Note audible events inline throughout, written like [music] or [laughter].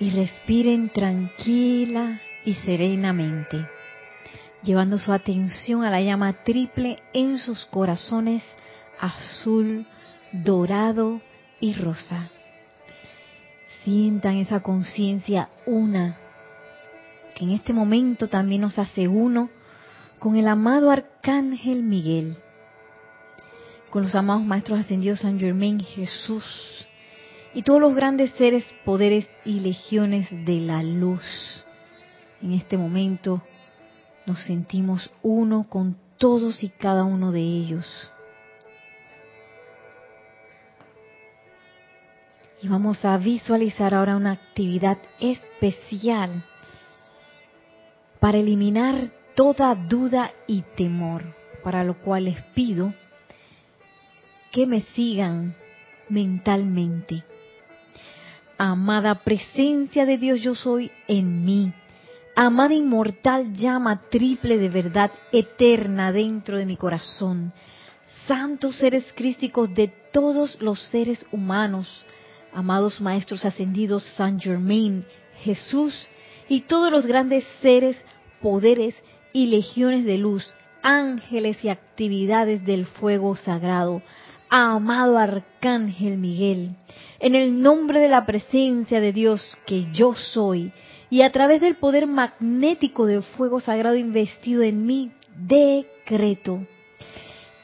y respiren tranquila y serenamente, llevando su atención a la llama triple en sus corazones azul, dorado y rosa. Sientan esa conciencia una, que en este momento también nos hace uno con el amado Arcángel Miguel, con los amados Maestros Ascendidos San Germain Jesús y todos los grandes seres, poderes y legiones de la luz. En este momento nos sentimos uno con todos y cada uno de ellos. Y vamos a visualizar ahora una actividad especial para eliminar toda duda y temor, para lo cual les pido que me sigan mentalmente. Amada presencia de Dios yo soy en mí. Amada inmortal llama triple de verdad eterna dentro de mi corazón. Santos seres crísticos de todos los seres humanos, amados maestros ascendidos San Germain, Jesús y todos los grandes seres, poderes y legiones de luz, ángeles y actividades del fuego sagrado, amado Arcángel Miguel, en el nombre de la presencia de Dios que yo soy, y a través del poder magnético del fuego sagrado investido en mí, decreto.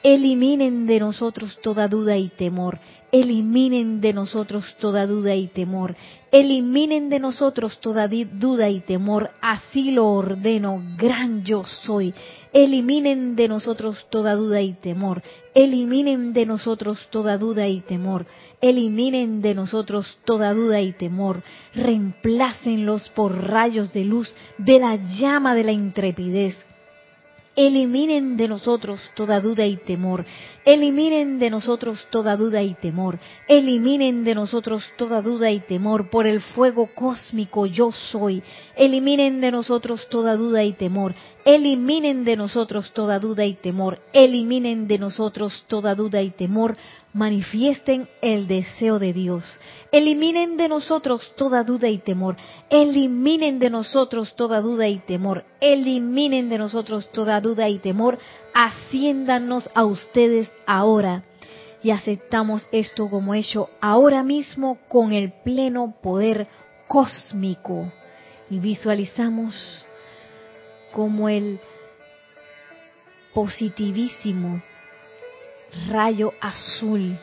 Eliminen de nosotros toda duda y temor, eliminen de nosotros toda duda y temor, eliminen de nosotros toda duda y temor, así lo ordeno, gran yo soy, eliminen de nosotros toda duda y temor, eliminen de nosotros toda duda y temor, eliminen de nosotros toda duda y temor, reemplácenlos por rayos de luz de la llama de la intrepidez, Eliminen de nosotros toda duda y temor. Eliminen de nosotros toda duda y temor. Eliminen de nosotros toda duda y temor por el fuego cósmico yo soy. Eliminen de nosotros toda duda y temor. Eliminen de nosotros toda duda y temor. Eliminen de nosotros toda duda y temor. Manifiesten el deseo de Dios. Eliminen de nosotros toda duda y temor. Eliminen de nosotros toda duda y temor. Eliminen de nosotros toda duda y temor. Asciéndanos a ustedes ahora. Y aceptamos esto como hecho ahora mismo con el pleno poder cósmico. Y visualizamos como el positivísimo rayo azul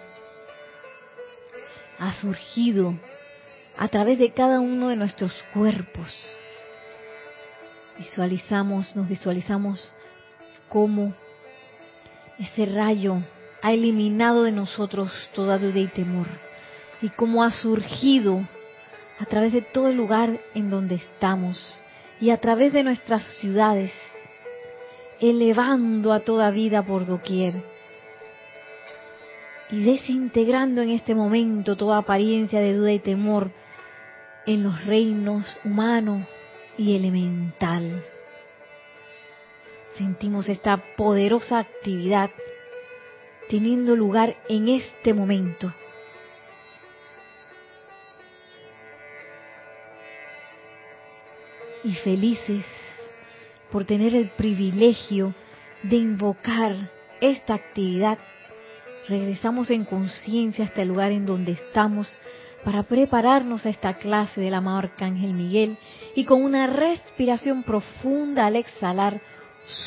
ha surgido a través de cada uno de nuestros cuerpos. Visualizamos, nos visualizamos cómo ese rayo ha eliminado de nosotros toda duda y temor y cómo ha surgido a través de todo el lugar en donde estamos y a través de nuestras ciudades, elevando a toda vida por doquier y desintegrando en este momento toda apariencia de duda y temor en los reinos humano y elemental. Sentimos esta poderosa actividad teniendo lugar en este momento. Y felices por tener el privilegio de invocar esta actividad regresamos en conciencia hasta el lugar en donde estamos para prepararnos a esta clase del amado Arcángel Miguel y con una respiración profunda al exhalar,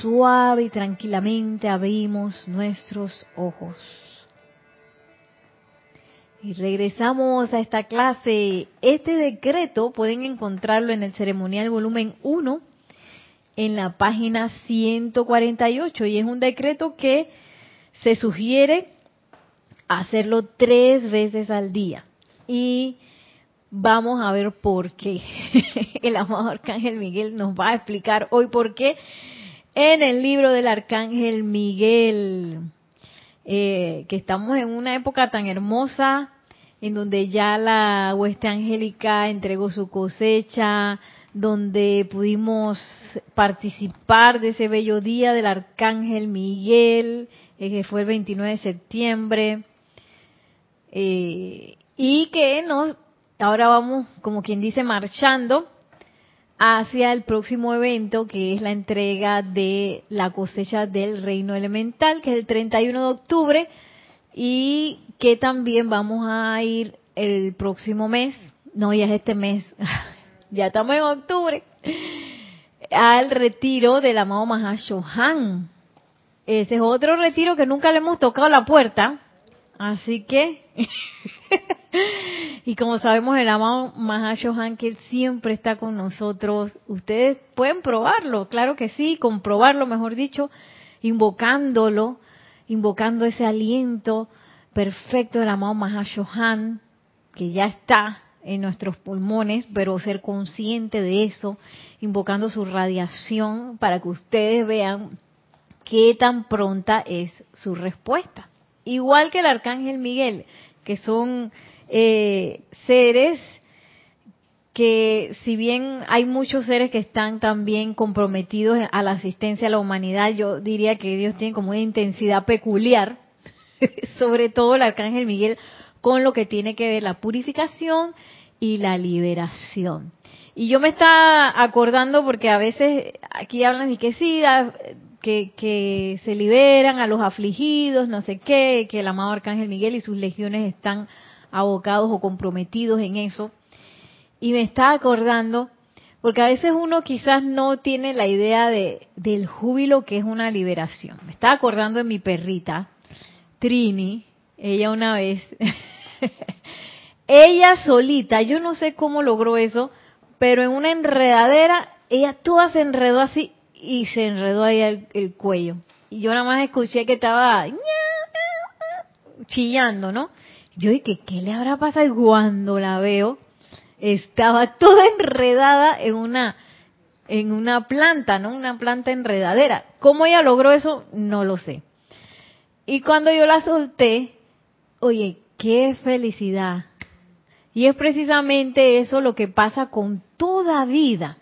suave y tranquilamente abrimos nuestros ojos. Y regresamos a esta clase. Este decreto pueden encontrarlo en el ceremonial volumen 1 en la página 148 y es un decreto que se sugiere hacerlo tres veces al día. Y vamos a ver por qué. [laughs] El amado Arcángel Miguel nos va a explicar hoy por qué en el libro del Arcángel Miguel, eh, que estamos en una época tan hermosa, en donde ya la hueste angélica entregó su cosecha, donde pudimos participar de ese bello día del Arcángel Miguel, eh, que fue el 29 de septiembre, eh, y que nos ahora vamos, como quien dice, marchando hacia el próximo evento que es la entrega de la cosecha del reino elemental, que es el 31 de octubre y que también vamos a ir el próximo mes, no, ya es este mes, [laughs] ya estamos en octubre, al retiro del amado Mahashohan. Ese es otro retiro que nunca le hemos tocado la puerta, así que [laughs] y como sabemos, el amado Mahashohan, que siempre está con nosotros, ustedes pueden probarlo, claro que sí, comprobarlo, mejor dicho, invocándolo, invocando ese aliento perfecto del amado Mahashohan, que ya está en nuestros pulmones, pero ser consciente de eso, invocando su radiación para que ustedes vean qué tan pronta es su respuesta. Igual que el arcángel Miguel, que son eh, seres que si bien hay muchos seres que están también comprometidos a la asistencia a la humanidad, yo diría que Dios tiene como una intensidad peculiar, [laughs] sobre todo el arcángel Miguel, con lo que tiene que ver la purificación y la liberación. Y yo me estaba acordando porque a veces aquí hablan de que sí, que, se liberan a los afligidos, no sé qué, que el amado arcángel Miguel y sus legiones están abocados o comprometidos en eso. Y me está acordando, porque a veces uno quizás no tiene la idea de, del júbilo que es una liberación. Me está acordando de mi perrita, Trini, ella una vez, [laughs] ella solita, yo no sé cómo logró eso, pero en una enredadera, ella toda se enredó así y se enredó ahí el, el cuello. Y yo nada más escuché que estaba chillando, ¿no? Yo dije, ¿qué le habrá pasado? Y cuando la veo, estaba toda enredada en una en una planta, ¿no? Una planta enredadera. ¿Cómo ella logró eso? No lo sé. Y cuando yo la solté, oye, qué felicidad. Y es precisamente eso lo que pasa con toda vida,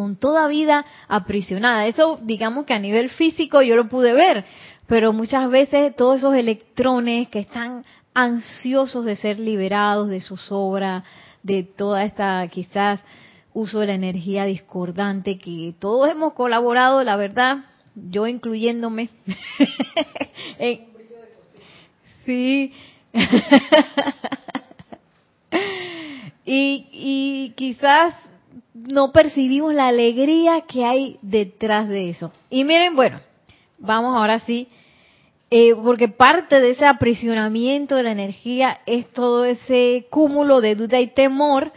con toda vida aprisionada. Eso digamos que a nivel físico yo lo pude ver, pero muchas veces todos esos electrones que están ansiosos de ser liberados de sus obras, de toda esta quizás uso de la energía discordante que todos hemos colaborado, la verdad, yo incluyéndome. [laughs] sí. [laughs] y, y quizás no percibimos la alegría que hay detrás de eso. Y miren, bueno, vamos ahora sí eh, porque parte de ese aprisionamiento de la energía es todo ese cúmulo de duda y temor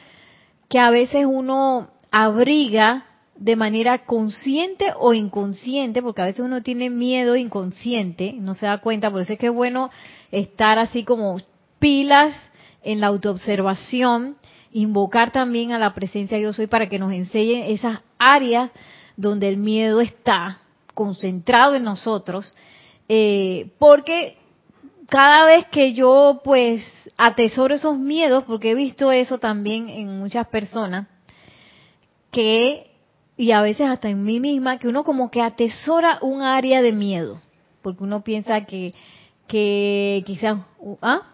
que a veces uno abriga de manera consciente o inconsciente, porque a veces uno tiene miedo inconsciente, no se da cuenta, por eso es que es bueno estar así como pilas en la autoobservación, invocar también a la presencia yo soy para que nos enseñe esas áreas donde el miedo está concentrado en nosotros eh, porque cada vez que yo pues atesoro esos miedos, porque he visto eso también en muchas personas, que, y a veces hasta en mí misma, que uno como que atesora un área de miedo, porque uno piensa que, que quizás, ¿ah?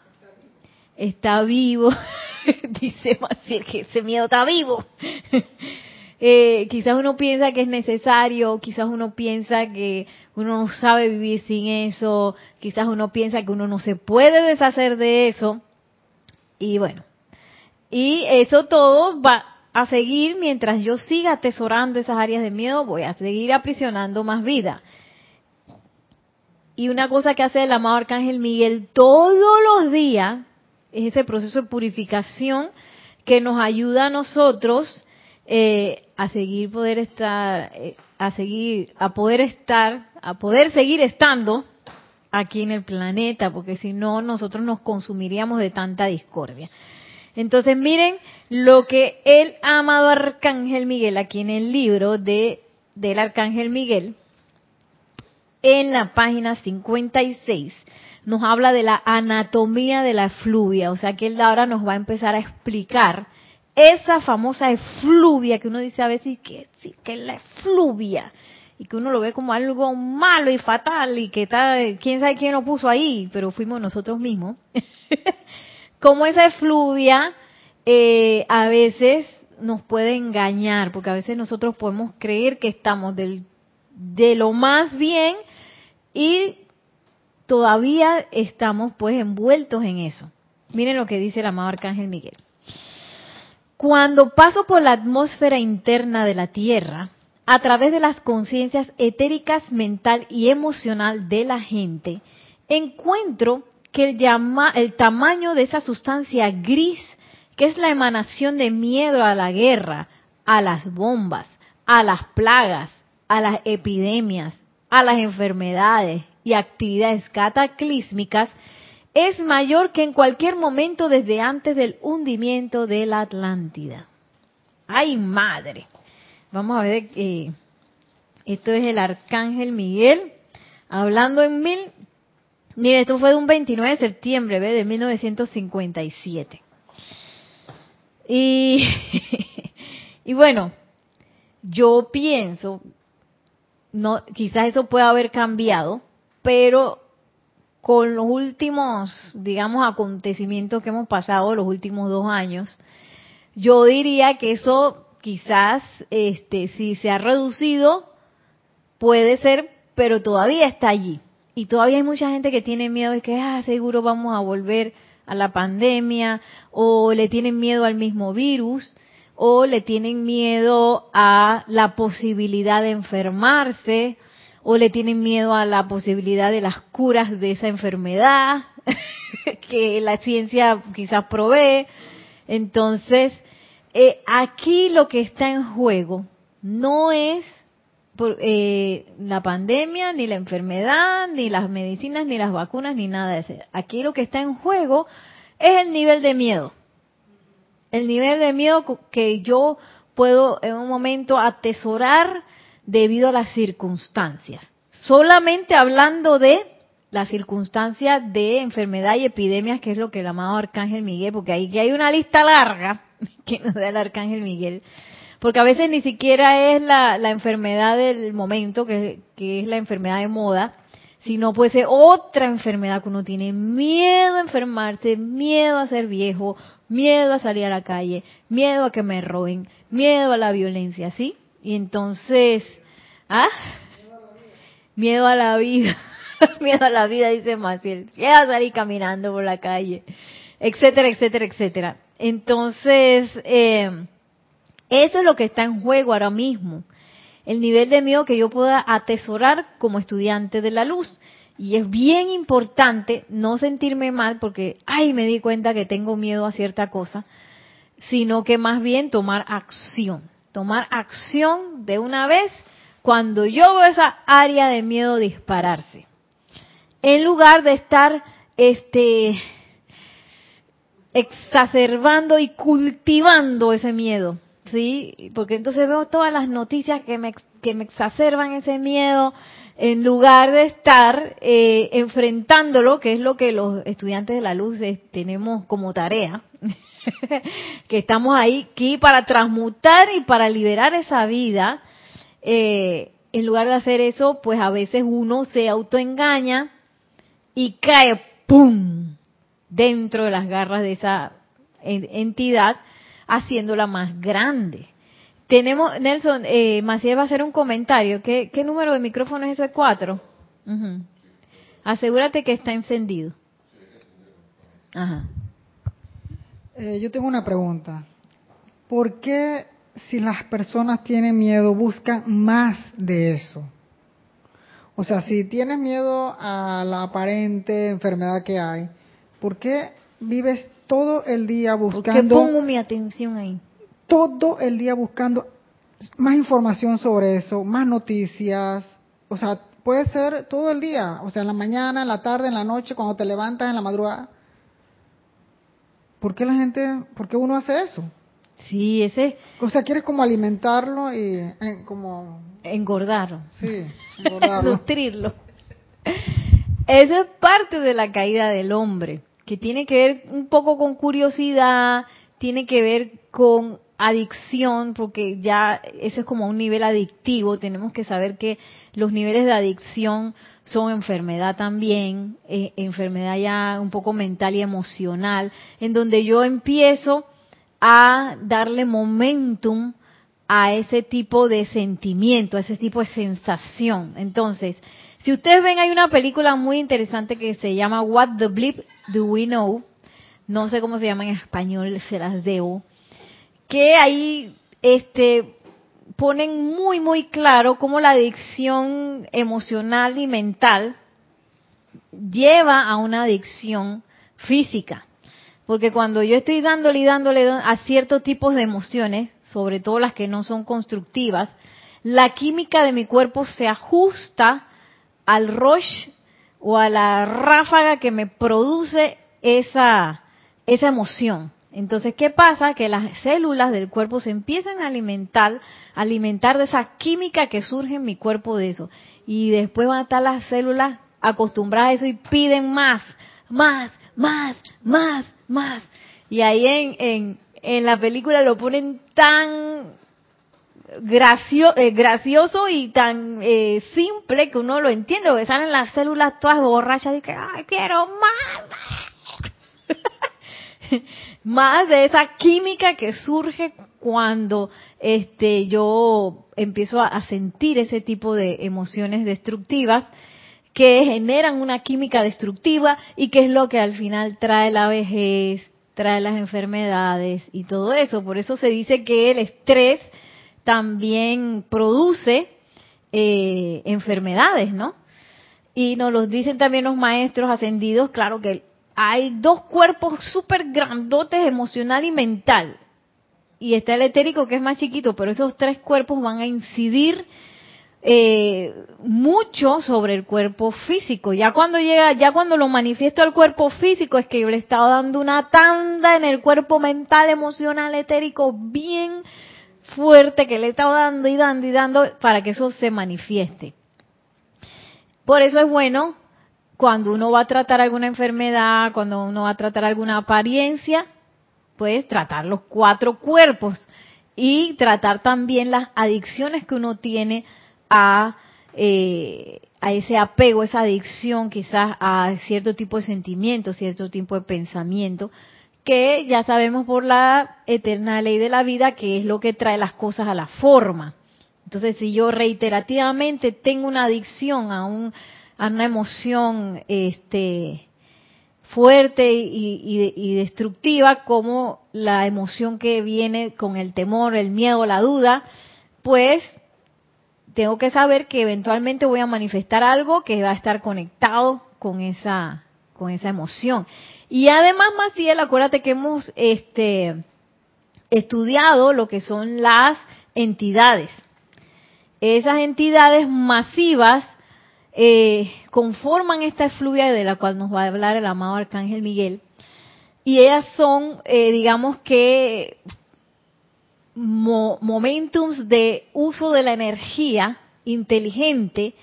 Está vivo, [laughs] dice Maciel que ese miedo está vivo. [laughs] Eh, quizás uno piensa que es necesario, quizás uno piensa que uno no sabe vivir sin eso, quizás uno piensa que uno no se puede deshacer de eso. Y bueno, y eso todo va a seguir mientras yo siga atesorando esas áreas de miedo, voy a seguir aprisionando más vida. Y una cosa que hace el amado Arcángel Miguel todos los días es ese proceso de purificación que nos ayuda a nosotros eh, a seguir poder estar, eh, a seguir, a poder estar, a poder seguir estando aquí en el planeta, porque si no nosotros nos consumiríamos de tanta discordia. Entonces miren lo que el amado Arcángel Miguel, aquí en el libro de, del Arcángel Miguel, en la página 56, nos habla de la anatomía de la fluvia, o sea que él ahora nos va a empezar a explicar esa famosa efluvia que uno dice a veces que que es la efluvia y que uno lo ve como algo malo y fatal y que está, quién sabe quién lo puso ahí, pero fuimos nosotros mismos. [laughs] como esa efluvia eh, a veces nos puede engañar, porque a veces nosotros podemos creer que estamos del, de lo más bien y todavía estamos pues envueltos en eso. Miren lo que dice el amado Arcángel Miguel. Cuando paso por la atmósfera interna de la Tierra, a través de las conciencias etéricas mental y emocional de la gente, encuentro que el, llama, el tamaño de esa sustancia gris, que es la emanación de miedo a la guerra, a las bombas, a las plagas, a las epidemias, a las enfermedades y actividades cataclísmicas, es mayor que en cualquier momento desde antes del hundimiento de la Atlántida. ¡Ay, madre! Vamos a ver, eh, esto es el Arcángel Miguel, hablando en mil, mire, esto fue de un 29 de septiembre ¿ve? de 1957. Y, [laughs] y bueno, yo pienso, no, quizás eso pueda haber cambiado, pero con los últimos, digamos, acontecimientos que hemos pasado los últimos dos años, yo diría que eso quizás este si se ha reducido puede ser pero todavía está allí. Y todavía hay mucha gente que tiene miedo de que ah seguro vamos a volver a la pandemia o le tienen miedo al mismo virus o le tienen miedo a la posibilidad de enfermarse o le tienen miedo a la posibilidad de las curas de esa enfermedad [laughs] que la ciencia quizás provee entonces eh, aquí lo que está en juego no es eh, la pandemia, ni la enfermedad, ni las medicinas, ni las vacunas, ni nada de eso. Aquí lo que está en juego es el nivel de miedo. El nivel de miedo que yo puedo en un momento atesorar debido a las circunstancias. Solamente hablando de las circunstancias de enfermedad y epidemias, que es lo que el amado Arcángel Miguel, porque ahí hay una lista larga [laughs] que nos da el arcángel Miguel. Porque a veces ni siquiera es la, enfermedad del momento, que, es la enfermedad de moda, sino puede ser otra enfermedad que uno tiene miedo a enfermarse, miedo a ser viejo, miedo a salir a la calle, miedo a que me roben, miedo a la violencia, ¿sí? Y entonces, ¿ah? Miedo a la vida, [laughs] miedo a la vida, dice Maciel, miedo a salir caminando por la calle, etcétera, etcétera, etcétera. Entonces, eh, eso es lo que está en juego ahora mismo. El nivel de miedo que yo pueda atesorar como estudiante de la luz. Y es bien importante no sentirme mal porque, ay, me di cuenta que tengo miedo a cierta cosa, sino que más bien tomar acción. Tomar acción de una vez cuando yo veo esa área de miedo dispararse. En lugar de estar, este, exacerbando y cultivando ese miedo, ¿sí? Porque entonces veo todas las noticias que me, exacerban ese miedo, en lugar de estar eh, enfrentándolo, que es lo que los estudiantes de la luz eh, tenemos como tarea, [laughs] que estamos ahí aquí para transmutar y para liberar esa vida, eh, en lugar de hacer eso, pues a veces uno se autoengaña y cae, ¡pum!, dentro de las garras de esa entidad, haciéndola más grande. Tenemos, Nelson, eh, Maciel va a hacer un comentario. ¿Qué, número de micrófono es ese? ¿Cuatro? Asegúrate que está encendido. Ajá. Eh, yo tengo una pregunta. ¿Por qué si las personas tienen miedo buscan más de eso? O sea, si tienes miedo a la aparente enfermedad que hay, ¿Por qué vives todo el día buscando... ¿Por pongo mi atención ahí? Todo el día buscando más información sobre eso, más noticias. O sea, puede ser todo el día. O sea, en la mañana, en la tarde, en la noche, cuando te levantas, en la madrugada. ¿Por qué la gente, por qué uno hace eso? Sí, ese... O sea, quieres como alimentarlo y eh, como... Engordarlo. Sí, engordarlo. [laughs] Nutrirlo. Esa es parte de la caída del hombre que tiene que ver un poco con curiosidad, tiene que ver con adicción, porque ya ese es como un nivel adictivo, tenemos que saber que los niveles de adicción son enfermedad también, eh, enfermedad ya un poco mental y emocional, en donde yo empiezo a darle momentum a ese tipo de sentimiento, a ese tipo de sensación. Entonces, si ustedes ven, hay una película muy interesante que se llama What the Bleep Do We Know? No sé cómo se llama en español, se las debo. Que ahí este, ponen muy, muy claro cómo la adicción emocional y mental lleva a una adicción física. Porque cuando yo estoy dándole y dándole a ciertos tipos de emociones, sobre todo las que no son constructivas, la química de mi cuerpo se ajusta al rush o a la ráfaga que me produce esa, esa emoción. Entonces, ¿qué pasa? Que las células del cuerpo se empiezan a alimentar, alimentar de esa química que surge en mi cuerpo de eso. Y después van a estar las células acostumbradas a eso y piden más, más, más, más, más. Y ahí en, en, en la película lo ponen tan eh, gracioso y tan eh, simple que uno lo entiende, porque salen las células todas borrachas y que, ay, quiero más. [laughs] más de esa química que surge cuando este yo empiezo a sentir ese tipo de emociones destructivas que generan una química destructiva y que es lo que al final trae la vejez, trae las enfermedades y todo eso. Por eso se dice que el estrés también produce eh, enfermedades, ¿no? Y nos lo dicen también los maestros ascendidos, claro que hay dos cuerpos súper grandotes emocional y mental. Y está el etérico que es más chiquito, pero esos tres cuerpos van a incidir eh, mucho sobre el cuerpo físico. Ya cuando llega, ya cuando lo manifiesto al cuerpo físico es que yo le he estado dando una tanda en el cuerpo mental, emocional, etérico, bien fuerte que le he estado dando y dando y dando para que eso se manifieste. Por eso es bueno cuando uno va a tratar alguna enfermedad, cuando uno va a tratar alguna apariencia, pues tratar los cuatro cuerpos y tratar también las adicciones que uno tiene a, eh, a ese apego, esa adicción quizás a cierto tipo de sentimiento, cierto tipo de pensamiento, que ya sabemos por la eterna ley de la vida que es lo que trae las cosas a la forma. Entonces, si yo reiterativamente tengo una adicción a, un, a una emoción este, fuerte y, y, destructiva como la emoción que viene con el temor, el miedo, la duda, pues tengo que saber que eventualmente voy a manifestar algo que va a estar conectado con esa, con esa emoción. Y además, Maciel, acuérdate que hemos este, estudiado lo que son las entidades. Esas entidades masivas eh, conforman esta efluvia de la cual nos va a hablar el amado Arcángel Miguel. Y ellas son, eh, digamos que, momentums de uso de la energía inteligente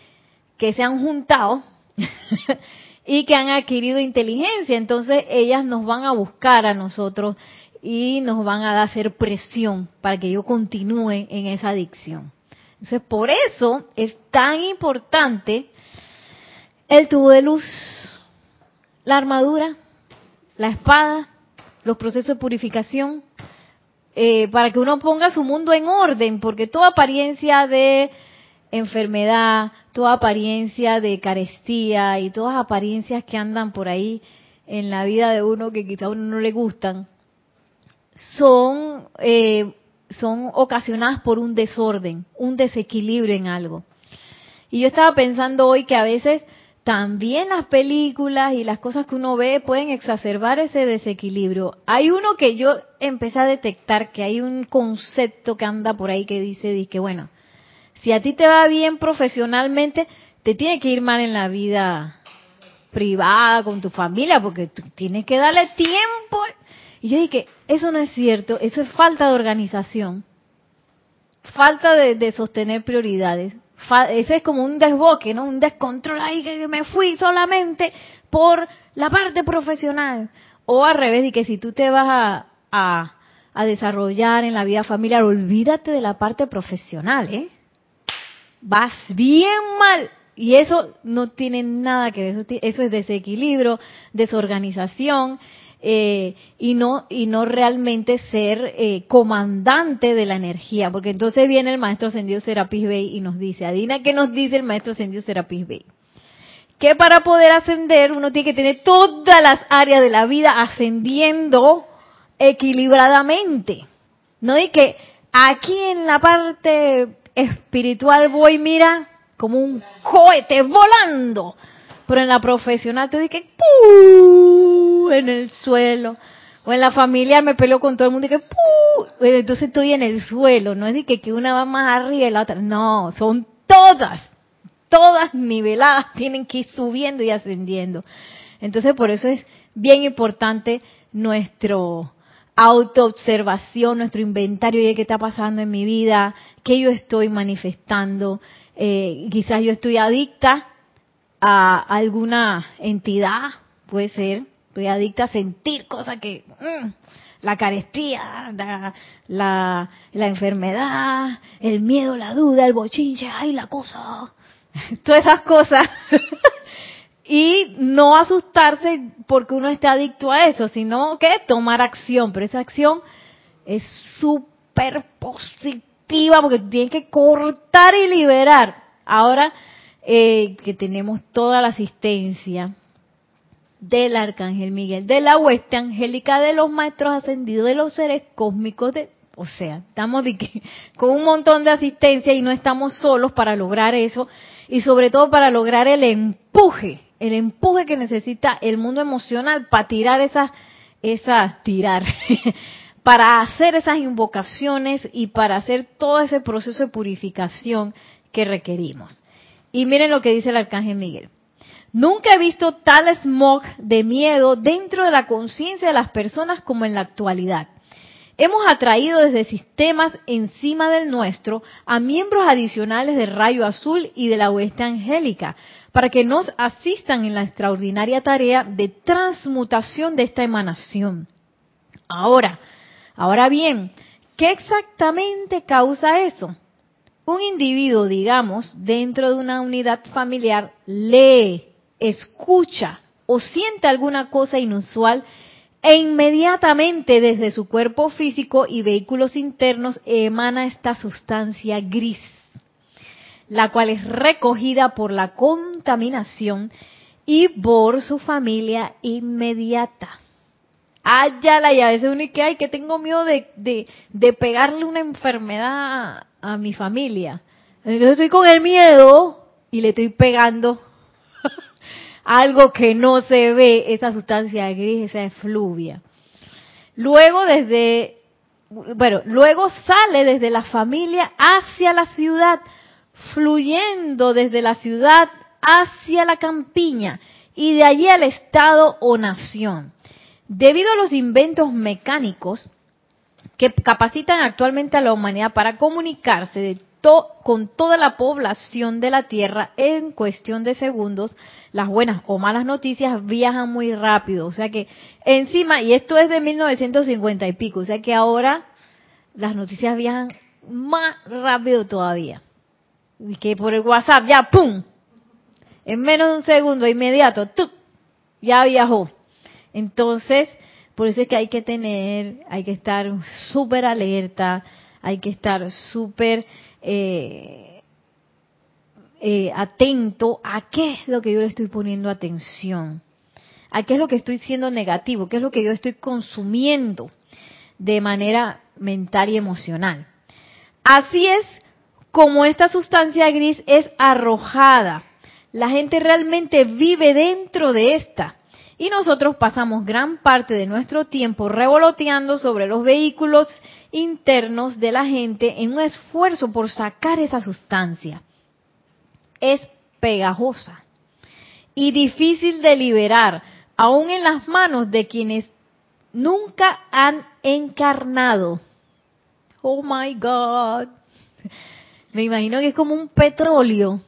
que se han juntado [laughs] y que han adquirido inteligencia. Entonces ellas nos van a buscar a nosotros y nos van a hacer presión para que yo continúe en esa adicción. Entonces por eso es tan importante el tubo de luz, la armadura, la espada, los procesos de purificación, eh, para que uno ponga su mundo en orden, porque toda apariencia de enfermedad, toda apariencia de carestía y todas apariencias que andan por ahí en la vida de uno que quizá a uno no le gustan, son, eh, son ocasionadas por un desorden, un desequilibrio en algo. Y yo estaba pensando hoy que a veces también las películas y las cosas que uno ve pueden exacerbar ese desequilibrio. Hay uno que yo empecé a detectar que hay un concepto que anda por ahí que dice, dice bueno, si a ti te va bien profesionalmente, te tiene que ir mal en la vida privada, con tu familia, porque tú tienes que darle tiempo. Y yo dije, eso no es cierto, eso es falta de organización, falta de, sostener prioridades. Ese es como un desboque, ¿no? Un descontrol ahí que me fui solamente por la parte profesional. O al revés, y que si tú te vas a, a desarrollar en la vida familiar, olvídate de la parte profesional, ¿eh? vas bien mal. Y eso no tiene nada que ver, eso es desequilibrio, desorganización, eh, y no y no realmente ser eh, comandante de la energía, porque entonces viene el maestro ascendido Serapis Bey y nos dice, Adina, ¿qué nos dice el maestro ascendido Serapis Bey? Que para poder ascender uno tiene que tener todas las áreas de la vida ascendiendo equilibradamente, no y que aquí en la parte espiritual voy, mira, como un cohete volando, pero en la profesional te dije, en el suelo. O en la familiar me peleo con todo el mundo y que entonces estoy en el suelo. No es de que, que una va más arriba y la otra. No, son todas, todas niveladas, [laughs] tienen que ir subiendo y ascendiendo. Entonces por eso es bien importante nuestro autoobservación, nuestro inventario de qué está pasando en mi vida, qué yo estoy manifestando. Eh, quizás yo estoy adicta a alguna entidad, puede ser, estoy adicta a sentir cosas que, mm, la carestía, la, la, enfermedad, el miedo, la duda, el bochinche, ay, la cosa, [laughs] todas esas cosas. [laughs] y no asustarse porque uno esté adicto a eso, sino que tomar acción, pero esa acción es súper positiva porque tienes que cortar y liberar. Ahora, eh, que tenemos toda la asistencia del Arcángel Miguel, de la hueste angélica, de los maestros ascendidos, de los seres cósmicos, de, o sea, estamos [laughs] con un montón de asistencia y no estamos solos para lograr eso y sobre todo para lograr el empuje, el empuje que necesita el mundo emocional para tirar esas, esas, tirar, [laughs] para hacer esas invocaciones y para hacer todo ese proceso de purificación que requerimos. Y miren lo que dice el arcángel Miguel. Nunca he visto tal smog de miedo dentro de la conciencia de las personas como en la actualidad. Hemos atraído desde sistemas encima del nuestro a miembros adicionales del rayo azul y de la oeste angélica para que nos asistan en la extraordinaria tarea de transmutación de esta emanación. Ahora, ahora bien, ¿qué exactamente causa eso? Un individuo, digamos, dentro de una unidad familiar, lee, escucha o siente alguna cosa inusual e inmediatamente desde su cuerpo físico y vehículos internos emana esta sustancia gris, la cual es recogida por la contaminación y por su familia inmediata. Ayala, y a veces uno que, hay que tengo miedo de, de, de pegarle una enfermedad a mi familia. Yo estoy con el miedo y le estoy pegando [laughs] algo que no se ve, esa sustancia gris, esa efluvia. Luego desde, bueno, luego sale desde la familia hacia la ciudad, fluyendo desde la ciudad hacia la campiña y de allí al estado o nación. Debido a los inventos mecánicos, que capacitan actualmente a la humanidad para comunicarse con toda la población de la Tierra en cuestión de segundos, las buenas o malas noticias viajan muy rápido. O sea que encima, y esto es de 1950 y pico, o sea que ahora las noticias viajan más rápido todavía. Y que por el WhatsApp ya, ¡pum! En menos de un segundo, inmediato, ¡tup! ya viajó. Entonces, por eso es que hay que tener, hay que estar súper alerta, hay que estar súper eh, eh, atento a qué es lo que yo le estoy poniendo atención, a qué es lo que estoy siendo negativo, qué es lo que yo estoy consumiendo de manera mental y emocional. Así es como esta sustancia gris es arrojada. La gente realmente vive dentro de esta. Y nosotros pasamos gran parte de nuestro tiempo revoloteando sobre los vehículos internos de la gente en un esfuerzo por sacar esa sustancia. Es pegajosa y difícil de liberar, aún en las manos de quienes nunca han encarnado. Oh my God. Me imagino que es como un petróleo.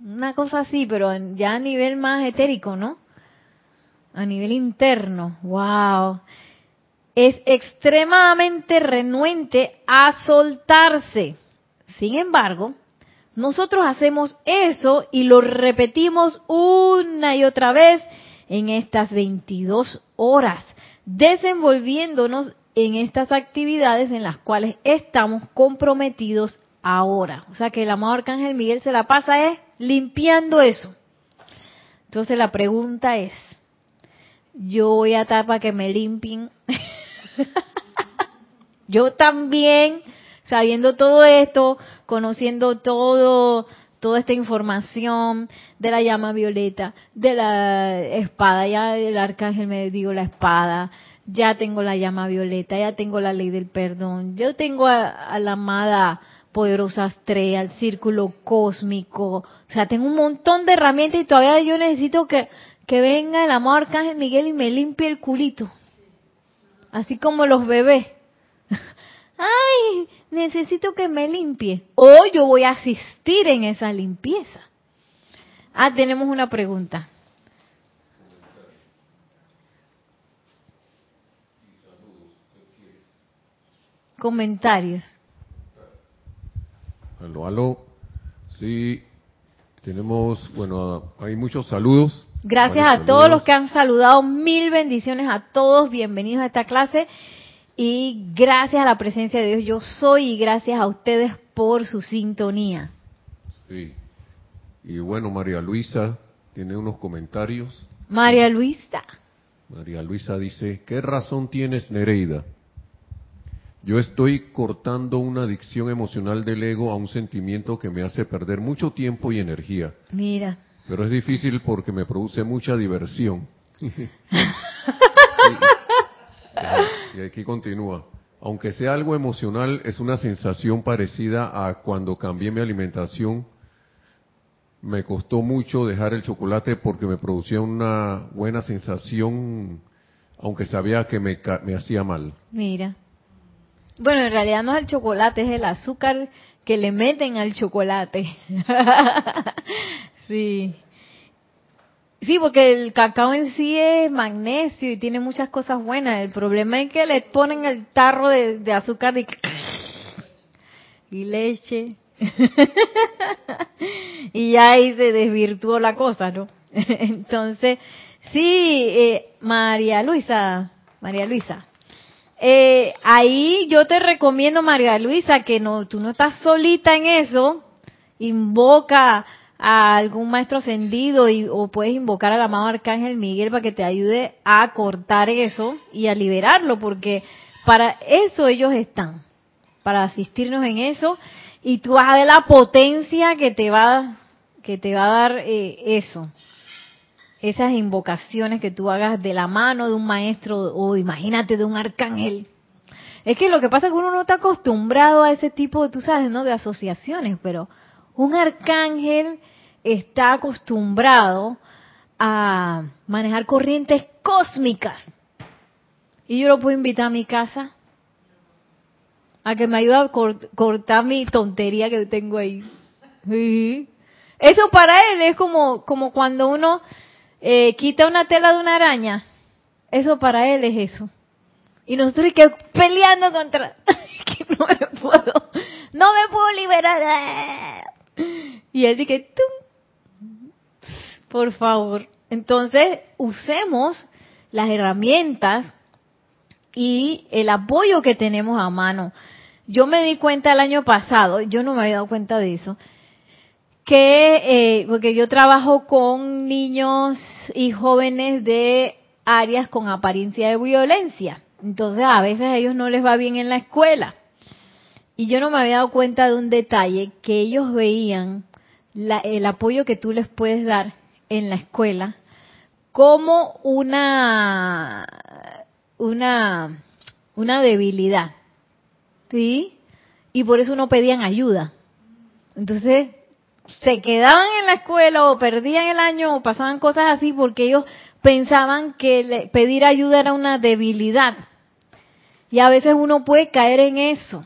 Una cosa así, pero ya a nivel más etérico, ¿no? A nivel interno, wow, es extremadamente renuente a soltarse. Sin embargo, nosotros hacemos eso y lo repetimos una y otra vez en estas 22 horas, desenvolviéndonos en estas actividades en las cuales estamos comprometidos ahora. O sea que el amado Arcángel Miguel se la pasa es limpiando eso. Entonces la pregunta es, yo voy a estar para que me limpien. [laughs] yo también, sabiendo todo esto, conociendo todo, toda esta información de la llama violeta, de la espada, ya el arcángel me digo la espada, ya tengo la llama violeta, ya tengo la ley del perdón, yo tengo a, la amada poderosa estrella, el círculo cósmico, o sea, tengo un montón de herramientas y todavía yo necesito que, que venga el amado arcángel Miguel y me limpie el culito, así como los bebés. [laughs] Ay, necesito que me limpie. O yo voy a asistir en esa limpieza. Ah, tenemos una pregunta. Comentarios. Aló, aló. Sí, tenemos, bueno, hay muchos saludos. Gracias a todos los que han saludado. Mil bendiciones a todos. Bienvenidos a esta clase. Y gracias a la presencia de Dios yo soy y gracias a ustedes por su sintonía. Sí. Y bueno, María Luisa tiene unos comentarios. María Luisa. María Luisa dice, ¿qué razón tienes, Nereida? Yo estoy cortando una adicción emocional del ego a un sentimiento que me hace perder mucho tiempo y energía. Mira. Pero es difícil porque me produce mucha diversión. [laughs] Y aquí continúa. Aunque sea algo emocional, es una sensación parecida a cuando cambié mi alimentación. Me costó mucho dejar el chocolate porque me producía una buena sensación, aunque sabía que me, me hacía mal. Mira. Bueno, en realidad no es el chocolate, es el azúcar que le meten al chocolate. [laughs] sí. Sí, porque el cacao en sí es magnesio y tiene muchas cosas buenas. El problema es que le ponen el tarro de, azúcar y, leche. [laughs] y ya ahí se desvirtuó la cosa, ¿no? [laughs] Entonces, sí, eh, María Luisa, María Luisa, eh, ahí yo te recomiendo, María Luisa, que no, tú no estás solita en eso, invoca a algún maestro ascendido y, o puedes invocar al amado arcángel Miguel para que te ayude a cortar eso y a liberarlo, porque para eso ellos están, para asistirnos en eso y tú vas a ver la potencia que te va que te va a dar eh, eso, esas invocaciones que tú hagas de la mano de un maestro o imagínate de un arcángel. Es que lo que pasa es que uno no está acostumbrado a ese tipo, tú sabes, ¿no? De asociaciones, pero un arcángel está acostumbrado a manejar corrientes cósmicas. Y yo lo puedo invitar a mi casa a que me ayude a cortar mi tontería que tengo ahí. Eso para él es como, como cuando uno eh, quita una tela de una araña. Eso para él es eso. Y nosotros que peleando contra... [laughs] no me puedo... No me puedo liberar. Y él dice, por favor. Entonces, usemos las herramientas y el apoyo que tenemos a mano. Yo me di cuenta el año pasado, yo no me había dado cuenta de eso, que, eh, porque yo trabajo con niños y jóvenes de áreas con apariencia de violencia. Entonces, a veces a ellos no les va bien en la escuela. Y yo no me había dado cuenta de un detalle que ellos veían el apoyo que tú les puedes dar en la escuela como una una una debilidad. ¿Sí? Y por eso no pedían ayuda. Entonces, se quedaban en la escuela o perdían el año o pasaban cosas así porque ellos pensaban que pedir ayuda era una debilidad. Y a veces uno puede caer en eso.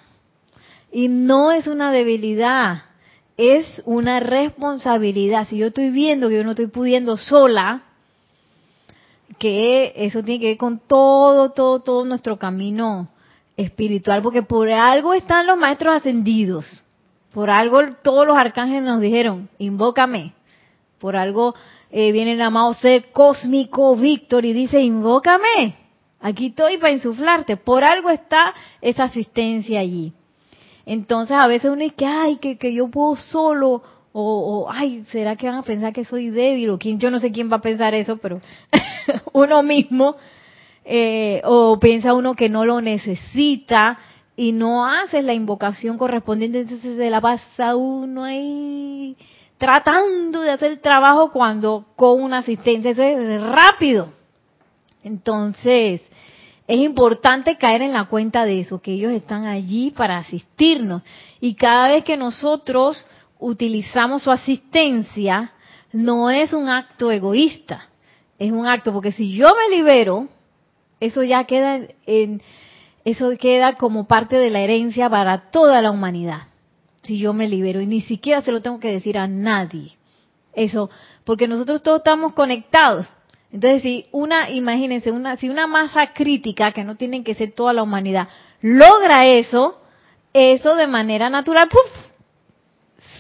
Y no es una debilidad, es una responsabilidad. Si yo estoy viendo que yo no estoy pudiendo sola, que eso tiene que ver con todo, todo, todo nuestro camino espiritual, porque por algo están los maestros ascendidos, por algo todos los arcángeles nos dijeron, invócame, Por algo eh, viene el amado ser cósmico Víctor y dice, invócame, aquí estoy para insuflarte. Por algo está esa asistencia allí. Entonces a veces uno dice que, ay, que, que yo puedo solo, o, ay, ¿será que van a pensar que soy débil? O quién, yo no sé quién va a pensar eso, pero [laughs] uno mismo, eh, o piensa uno que no lo necesita y no hace la invocación correspondiente, entonces se la pasa uno ahí tratando de hacer el trabajo cuando con una asistencia, eso es rápido. Entonces, es importante caer en la cuenta de eso, que ellos están allí para asistirnos. Y cada vez que nosotros utilizamos su asistencia, no es un acto egoísta, es un acto, porque si yo me libero, eso ya queda en, eso queda como parte de la herencia para toda la humanidad. Si yo me libero y ni siquiera se lo tengo que decir a nadie. Eso, porque nosotros todos estamos conectados. Entonces, si una, imagínense, una, si una masa crítica, que no tienen que ser toda la humanidad, logra eso, eso de manera natural, ¡puf!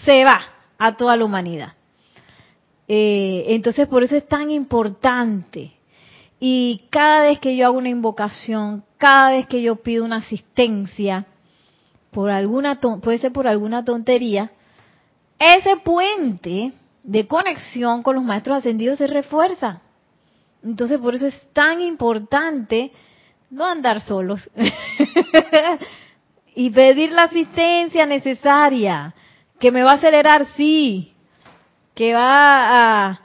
se va a toda la humanidad. Eh, entonces, por eso es tan importante. Y cada vez que yo hago una invocación, cada vez que yo pido una asistencia, por alguna puede ser por alguna tontería, ese puente de conexión con los maestros ascendidos se refuerza. Entonces, por eso es tan importante no andar solos [laughs] y pedir la asistencia necesaria, que me va a acelerar, sí, que va a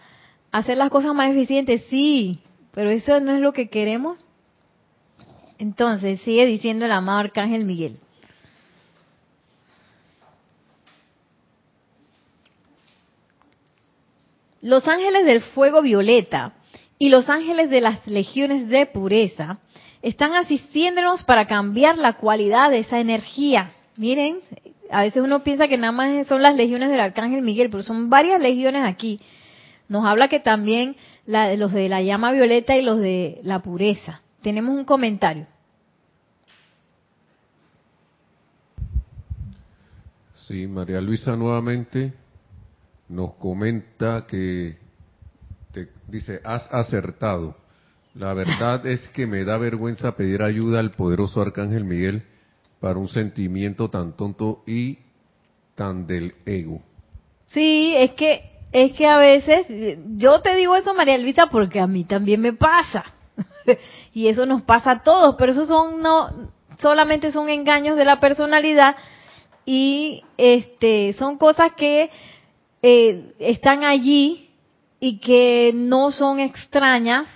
hacer las cosas más eficientes, sí, pero eso no es lo que queremos. Entonces, sigue diciendo el amado Arcángel Miguel. Los ángeles del fuego violeta y los ángeles de las legiones de pureza están asistiéndonos para cambiar la cualidad de esa energía. Miren, a veces uno piensa que nada más son las legiones del arcángel Miguel, pero son varias legiones aquí. Nos habla que también los de la llama violeta y los de la pureza. Tenemos un comentario. Sí, María Luisa nuevamente nos comenta que dice, has acertado. La verdad es que me da vergüenza pedir ayuda al poderoso Arcángel Miguel para un sentimiento tan tonto y tan del ego. Sí, es que es que a veces yo te digo eso María Luisa porque a mí también me pasa. [laughs] y eso nos pasa a todos, pero eso son no solamente son engaños de la personalidad y este son cosas que eh, están allí y que no son extrañas,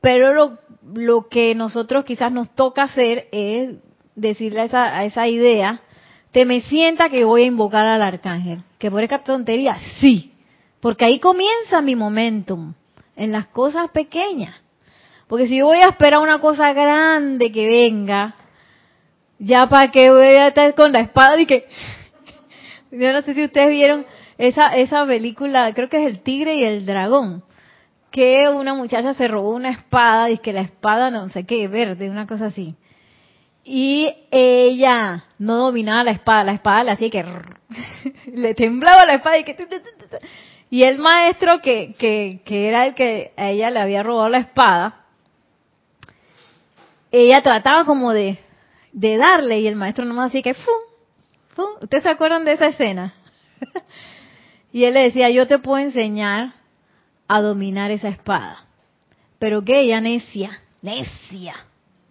pero lo, lo que nosotros quizás nos toca hacer es decirle a esa, a esa idea, te me sienta que voy a invocar al arcángel. Que por esta tontería, sí, porque ahí comienza mi momentum, en las cosas pequeñas. Porque si yo voy a esperar una cosa grande que venga, ya para que voy a estar con la espada y que... [laughs] Yo no sé si ustedes vieron esa, esa película, creo que es El Tigre y el Dragón, que una muchacha se robó una espada y que la espada no sé qué, verde, una cosa así. Y ella no dominaba la espada, la espada le hacía que [laughs] le temblaba la espada y que y el maestro que, que, que era el que a ella le había robado la espada, ella trataba como de, de darle y el maestro nomás así que. ¡fum! ¿Ustedes se acuerdan de esa escena? [laughs] y él le decía, yo te puedo enseñar a dominar esa espada. Pero que ella necia, necia.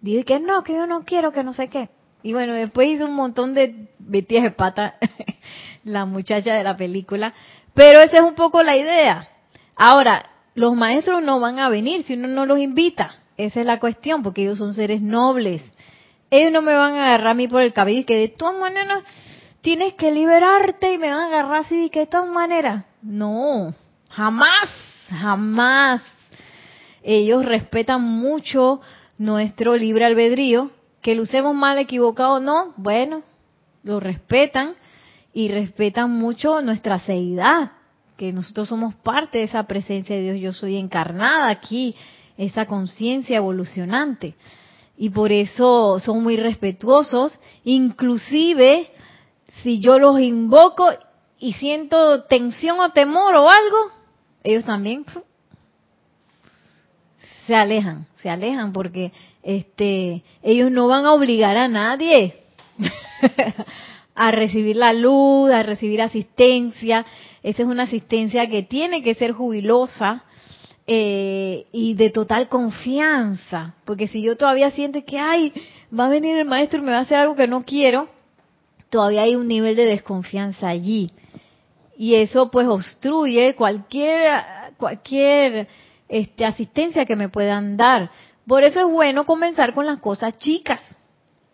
Dice que no, que yo no quiero, que no sé qué. Y bueno, después hizo un montón de metidas de pata [laughs] la muchacha de la película. Pero esa es un poco la idea. Ahora, los maestros no van a venir si uno no los invita. Esa es la cuestión, porque ellos son seres nobles. Ellos no me van a agarrar a mí por el cabello y que de todas maneras tienes que liberarte y me van a agarrar así de todas maneras. No, jamás, jamás. Ellos respetan mucho nuestro libre albedrío, que lo usemos mal, equivocado o no, bueno, lo respetan y respetan mucho nuestra seidad, que nosotros somos parte de esa presencia de Dios, yo soy encarnada aquí, esa conciencia evolucionante. Y por eso son muy respetuosos, inclusive si yo los invoco y siento tensión o temor o algo, ellos también se alejan, se alejan porque este ellos no van a obligar a nadie [laughs] a recibir la luz, a recibir asistencia. Esa es una asistencia que tiene que ser jubilosa eh, y de total confianza, porque si yo todavía siento que, ay, va a venir el maestro y me va a hacer algo que no quiero, todavía hay un nivel de desconfianza allí. Y eso pues obstruye cualquier, cualquier este, asistencia que me puedan dar. Por eso es bueno comenzar con las cosas chicas.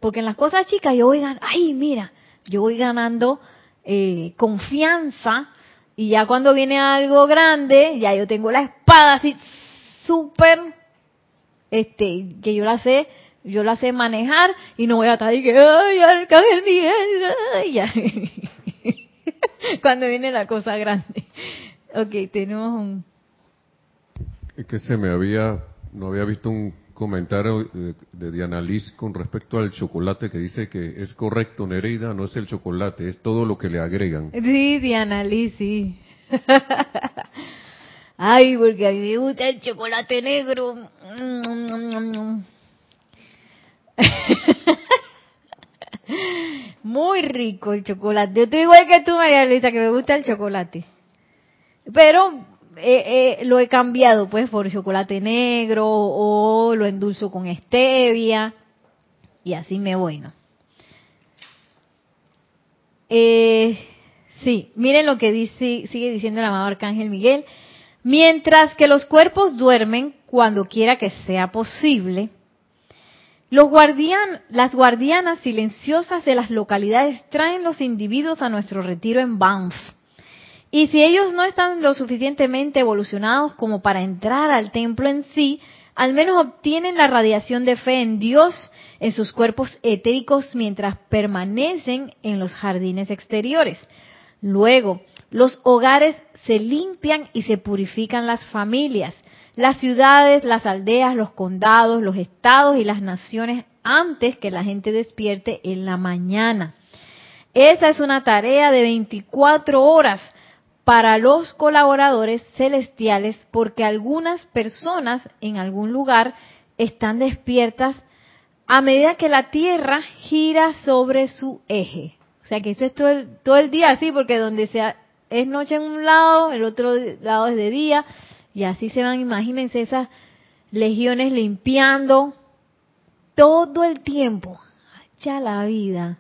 Porque en las cosas chicas yo voy ganando, ay, mira, yo voy ganando eh, confianza y ya cuando viene algo grande, ya yo tengo la espada así súper, este, que yo la sé, yo la sé manejar y no voy a estar ahí que, ay, Arcángel Miguel, ya. [laughs] cuando viene la cosa grande. Ok, tenemos un... Es que se me había, no había visto un comentario de, de Diana Liz con respecto al chocolate que dice que es correcto, Nereida, no es el chocolate, es todo lo que le agregan. Sí, Diana Liz, sí. [laughs] Ay, porque a mí me gusta el chocolate negro. [laughs] Muy rico el chocolate. Yo estoy igual que tú, María Luisa, que me gusta el chocolate. Pero eh, eh, lo he cambiado pues por chocolate negro o lo endulzo con stevia y así me voy, ¿no? Eh, sí, miren lo que dice, sigue diciendo el amado Arcángel Miguel. Mientras que los cuerpos duermen cuando quiera que sea posible, los las guardianas silenciosas de las localidades traen los individuos a nuestro retiro en Banff y si ellos no están lo suficientemente evolucionados como para entrar al templo en sí, al menos obtienen la radiación de fe en Dios en sus cuerpos etéricos mientras permanecen en los jardines exteriores. Luego, los hogares se limpian y se purifican las familias, las ciudades, las aldeas, los condados, los estados y las naciones antes que la gente despierte en la mañana. Esa es una tarea de 24 horas para los colaboradores celestiales porque algunas personas en algún lugar están despiertas a medida que la Tierra gira sobre su eje. O sea que eso es todo el, el día así, porque donde sea, es noche en un lado, el otro lado es de día, y así se van, imagínense esas legiones limpiando todo el tiempo. Ya la vida.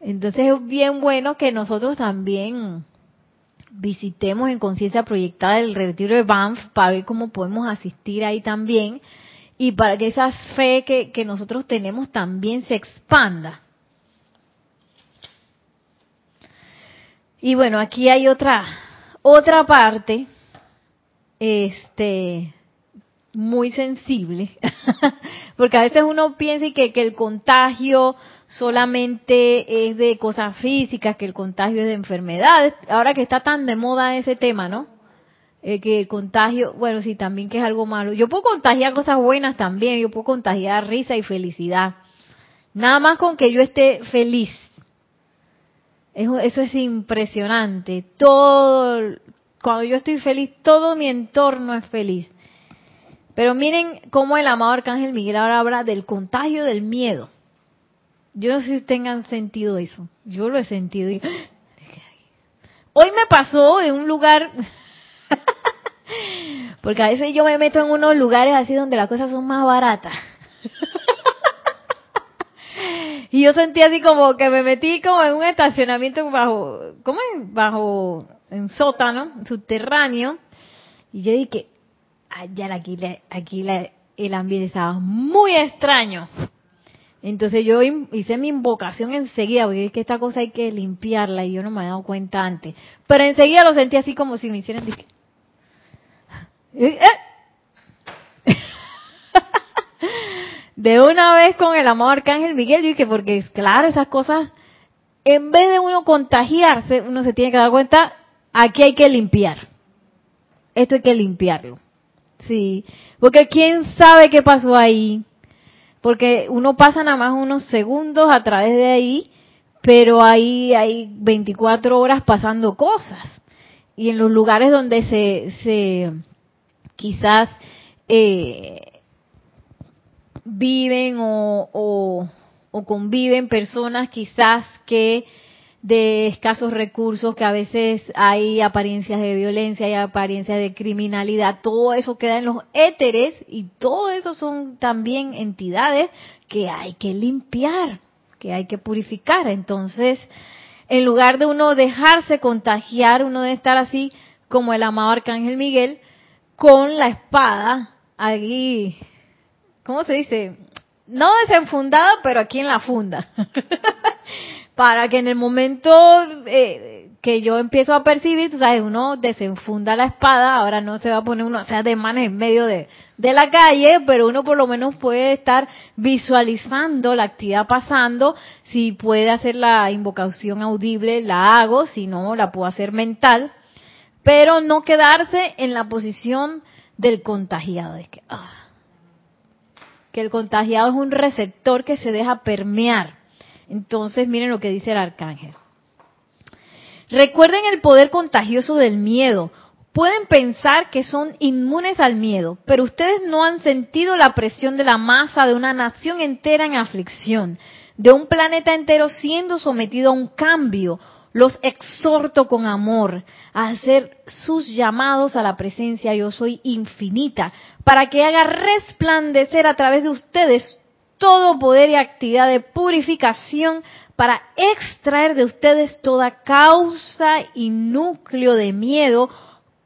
Entonces es bien bueno que nosotros también visitemos en conciencia proyectada el retiro de Banff para ver cómo podemos asistir ahí también y para que esa fe que, que nosotros tenemos también se expanda. Y bueno, aquí hay otra otra parte este muy sensible, [laughs] porque a veces uno piensa que, que el contagio solamente es de cosas físicas, que el contagio es de enfermedades. Ahora que está tan de moda ese tema, ¿no? Eh, que el contagio, bueno, sí, también que es algo malo. Yo puedo contagiar cosas buenas también, yo puedo contagiar risa y felicidad. Nada más con que yo esté feliz. Eso, eso es impresionante. Todo, cuando yo estoy feliz, todo mi entorno es feliz. Pero miren cómo el amado Arcángel Miguel ahora habla del contagio del miedo. Yo no sé si tengan sentido eso. Yo lo he sentido. Hoy me pasó en un lugar, [laughs] porque a veces yo me meto en unos lugares así donde las cosas son más baratas. [laughs] y yo sentí así como que me metí como en un estacionamiento bajo, ¿cómo es? Bajo, en sótano, subterráneo. Y yo dije, allá aquí, aquí el ambiente estaba muy extraño. Entonces yo hice mi invocación enseguida, porque es que esta cosa hay que limpiarla y yo no me había dado cuenta antes. Pero enseguida lo sentí así como si me hicieran... Eh, eh. De una vez con el amor Arcángel Miguel, dije, porque claro, esas cosas, en vez de uno contagiarse, uno se tiene que dar cuenta, aquí hay que limpiar. Esto hay que limpiarlo. Sí, porque quién sabe qué pasó ahí, porque uno pasa nada más unos segundos a través de ahí, pero ahí hay 24 horas pasando cosas. y en los lugares donde se, se quizás eh, viven o, conviven personas quizás que de escasos recursos, que a veces hay apariencias de violencia, hay apariencias de criminalidad, todo eso queda en los éteres y todo eso son también entidades que hay que limpiar, que hay que purificar. Entonces, en lugar de uno dejarse contagiar, uno debe estar así como el amado Arcángel Miguel, con la espada ahí, ¿cómo se dice? No desenfundada, pero aquí en la funda. [laughs] Para que en el momento eh, que yo empiezo a percibir, tú sabes, uno desenfunda la espada, ahora no se va a poner uno, o sea, de manos en medio de, de la calle, pero uno por lo menos puede estar visualizando la actividad pasando, si puede hacer la invocación audible, la hago, si no, la puedo hacer mental, pero no quedarse en la posición del contagiado, es que, ah, que el contagiado es un receptor que se deja permear. Entonces, miren lo que dice el arcángel. Recuerden el poder contagioso del miedo. Pueden pensar que son inmunes al miedo, pero ustedes no han sentido la presión de la masa de una nación entera en aflicción, de un planeta entero siendo sometido a un cambio. Los exhorto con amor a hacer sus llamados a la presencia yo soy infinita, para que haga resplandecer a través de ustedes todo poder y actividad de purificación para extraer de ustedes toda causa y núcleo de miedo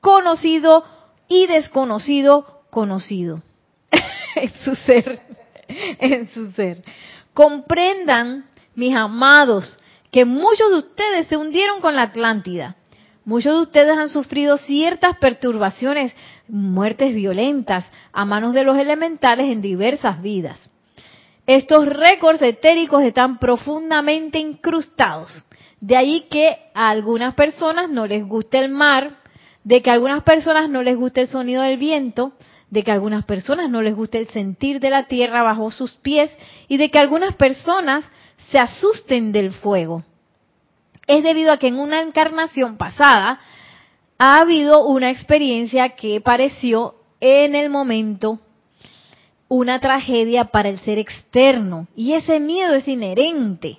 conocido y desconocido conocido [laughs] en su ser, en su ser. Comprendan, mis amados, que muchos de ustedes se hundieron con la Atlántida. Muchos de ustedes han sufrido ciertas perturbaciones, muertes violentas a manos de los elementales en diversas vidas. Estos récords etéricos están profundamente incrustados. De ahí que a algunas personas no les guste el mar, de que a algunas personas no les guste el sonido del viento, de que a algunas personas no les guste el sentir de la tierra bajo sus pies y de que algunas personas se asusten del fuego. Es debido a que en una encarnación pasada ha habido una experiencia que pareció en el momento una tragedia para el ser externo. Y ese miedo es inherente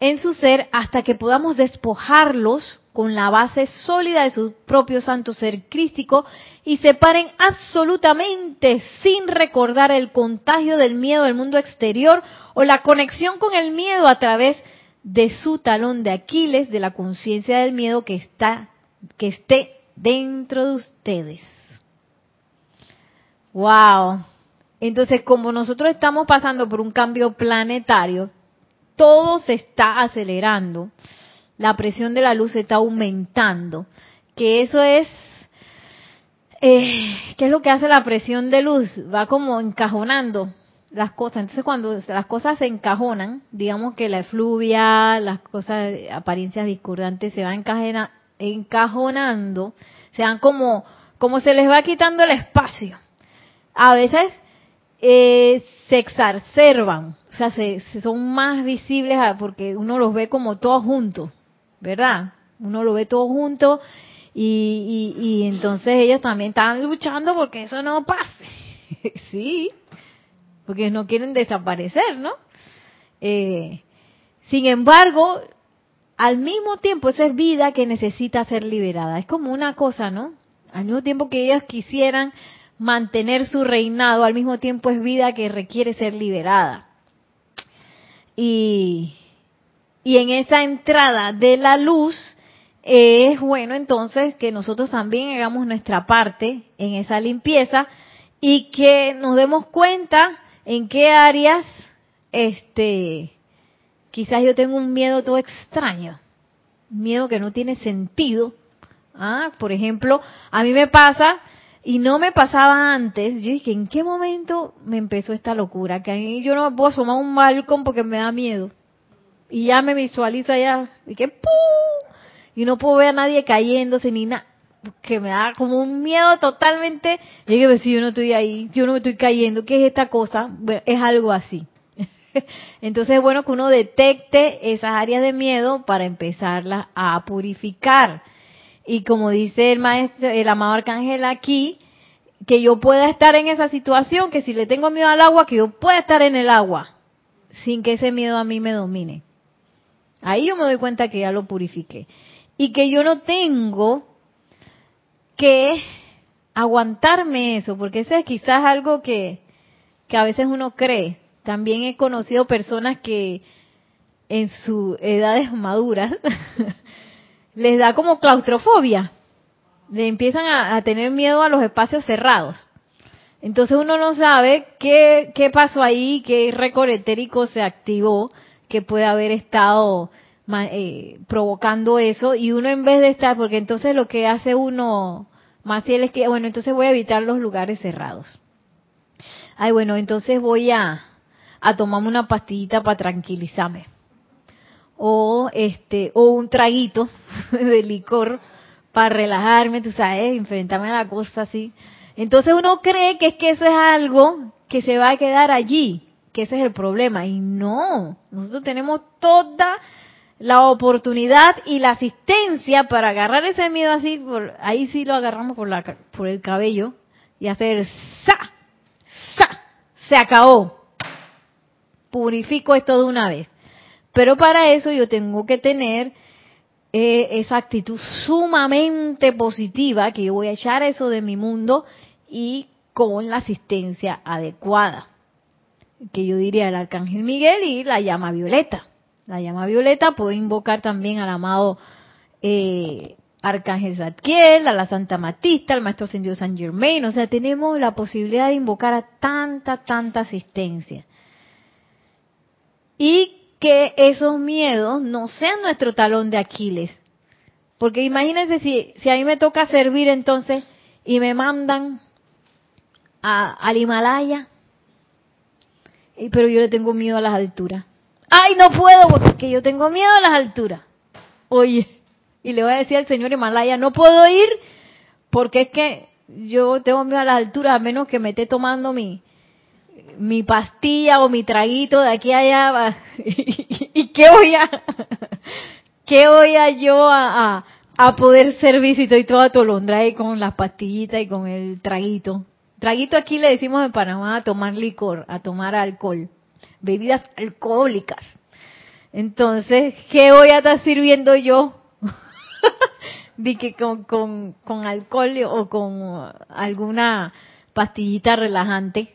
en su ser hasta que podamos despojarlos con la base sólida de su propio santo ser crístico y se paren absolutamente sin recordar el contagio del miedo del mundo exterior o la conexión con el miedo a través de su talón de Aquiles, de la conciencia del miedo que está que esté dentro de ustedes. Wow, entonces, como nosotros estamos pasando por un cambio planetario, todo se está acelerando, la presión de la luz se está aumentando, que eso es, eh, ¿qué es lo que hace la presión de luz? Va como encajonando las cosas. Entonces, cuando las cosas se encajonan, digamos que la efluvia, las cosas, apariencias discordantes se van encajonando, se van como, como se les va quitando el espacio. A veces eh, se exacerban, o sea, se, son más visibles porque uno los ve como todos juntos, ¿verdad? Uno lo ve todos juntos y, y, entonces ellos también están luchando porque eso no pase, [laughs] sí, porque no quieren desaparecer, ¿no? Eh, sin embargo, al mismo tiempo, esa es vida que necesita ser liberada. Es como una cosa, ¿no? Al mismo tiempo que ellos quisieran mantener su reinado, al mismo tiempo es vida que requiere ser liberada. Y, y en esa entrada de la luz es bueno entonces que nosotros también hagamos nuestra parte en esa limpieza y que nos demos cuenta en qué áreas este quizás yo tengo un miedo todo extraño, miedo que no tiene sentido. Ah, por ejemplo, a mí me pasa y no me pasaba antes. Yo dije, ¿en qué momento me empezó esta locura? Que a mí yo no me puedo asomar un balcón porque me da miedo. Y ya me visualizo allá. Y que ¡pum! Y no puedo ver a nadie cayéndose ni nada. Que me da como un miedo totalmente. Y yo digo, si yo no estoy ahí, yo no me estoy cayendo, ¿qué es esta cosa? Bueno, es algo así. [laughs] Entonces es bueno que uno detecte esas áreas de miedo para empezarlas a purificar. Y como dice el maestro, el amado arcángel aquí, que yo pueda estar en esa situación, que si le tengo miedo al agua, que yo pueda estar en el agua, sin que ese miedo a mí me domine. Ahí yo me doy cuenta que ya lo purifiqué. Y que yo no tengo que aguantarme eso, porque ese es quizás algo que, que a veces uno cree. También he conocido personas que en sus edades maduras [laughs] les da como claustrofobia. Le empiezan a, tener miedo a los espacios cerrados. Entonces uno no sabe qué, qué pasó ahí, qué récord etérico se activó, que puede haber estado eh, provocando eso, y uno en vez de estar, porque entonces lo que hace uno más fiel es que, bueno, entonces voy a evitar los lugares cerrados. Ay, bueno, entonces voy a, a tomarme una pastillita para tranquilizarme o este o un traguito [laughs] de licor para relajarme, tú sabes, enfrentarme a la cosa así. Entonces uno cree que es que eso es algo que se va a quedar allí, que ese es el problema y no, nosotros tenemos toda la oportunidad y la asistencia para agarrar ese miedo así, por, ahí sí lo agarramos por la por el cabello y hacer sa sa se acabó. Purifico esto de una vez. Pero para eso yo tengo que tener eh, esa actitud sumamente positiva, que yo voy a echar eso de mi mundo y con la asistencia adecuada. Que yo diría el arcángel Miguel y la llama violeta. La llama violeta puede invocar también al amado eh, Arcángel Zadkiel, a la Santa Matista, al Maestro Ascendido San Germain. O sea, tenemos la posibilidad de invocar a tanta, tanta asistencia. Y que esos miedos no sean nuestro talón de Aquiles. Porque imagínense si, si a mí me toca servir entonces y me mandan a, al Himalaya, pero yo le tengo miedo a las alturas. Ay, no puedo porque yo tengo miedo a las alturas. Oye, y le voy a decir al señor Himalaya, no puedo ir porque es que yo tengo miedo a las alturas a menos que me esté tomando mi, mi pastilla o mi traguito de aquí a allá [laughs] y, qué voy a qué voy a yo a, a, poder servir si estoy toda tolondra ahí con las pastillitas y con el traguito traguito aquí le decimos en Panamá a tomar licor a tomar alcohol bebidas alcohólicas entonces qué voy a estar sirviendo yo [laughs] de que con, con, con alcohol o con alguna pastillita relajante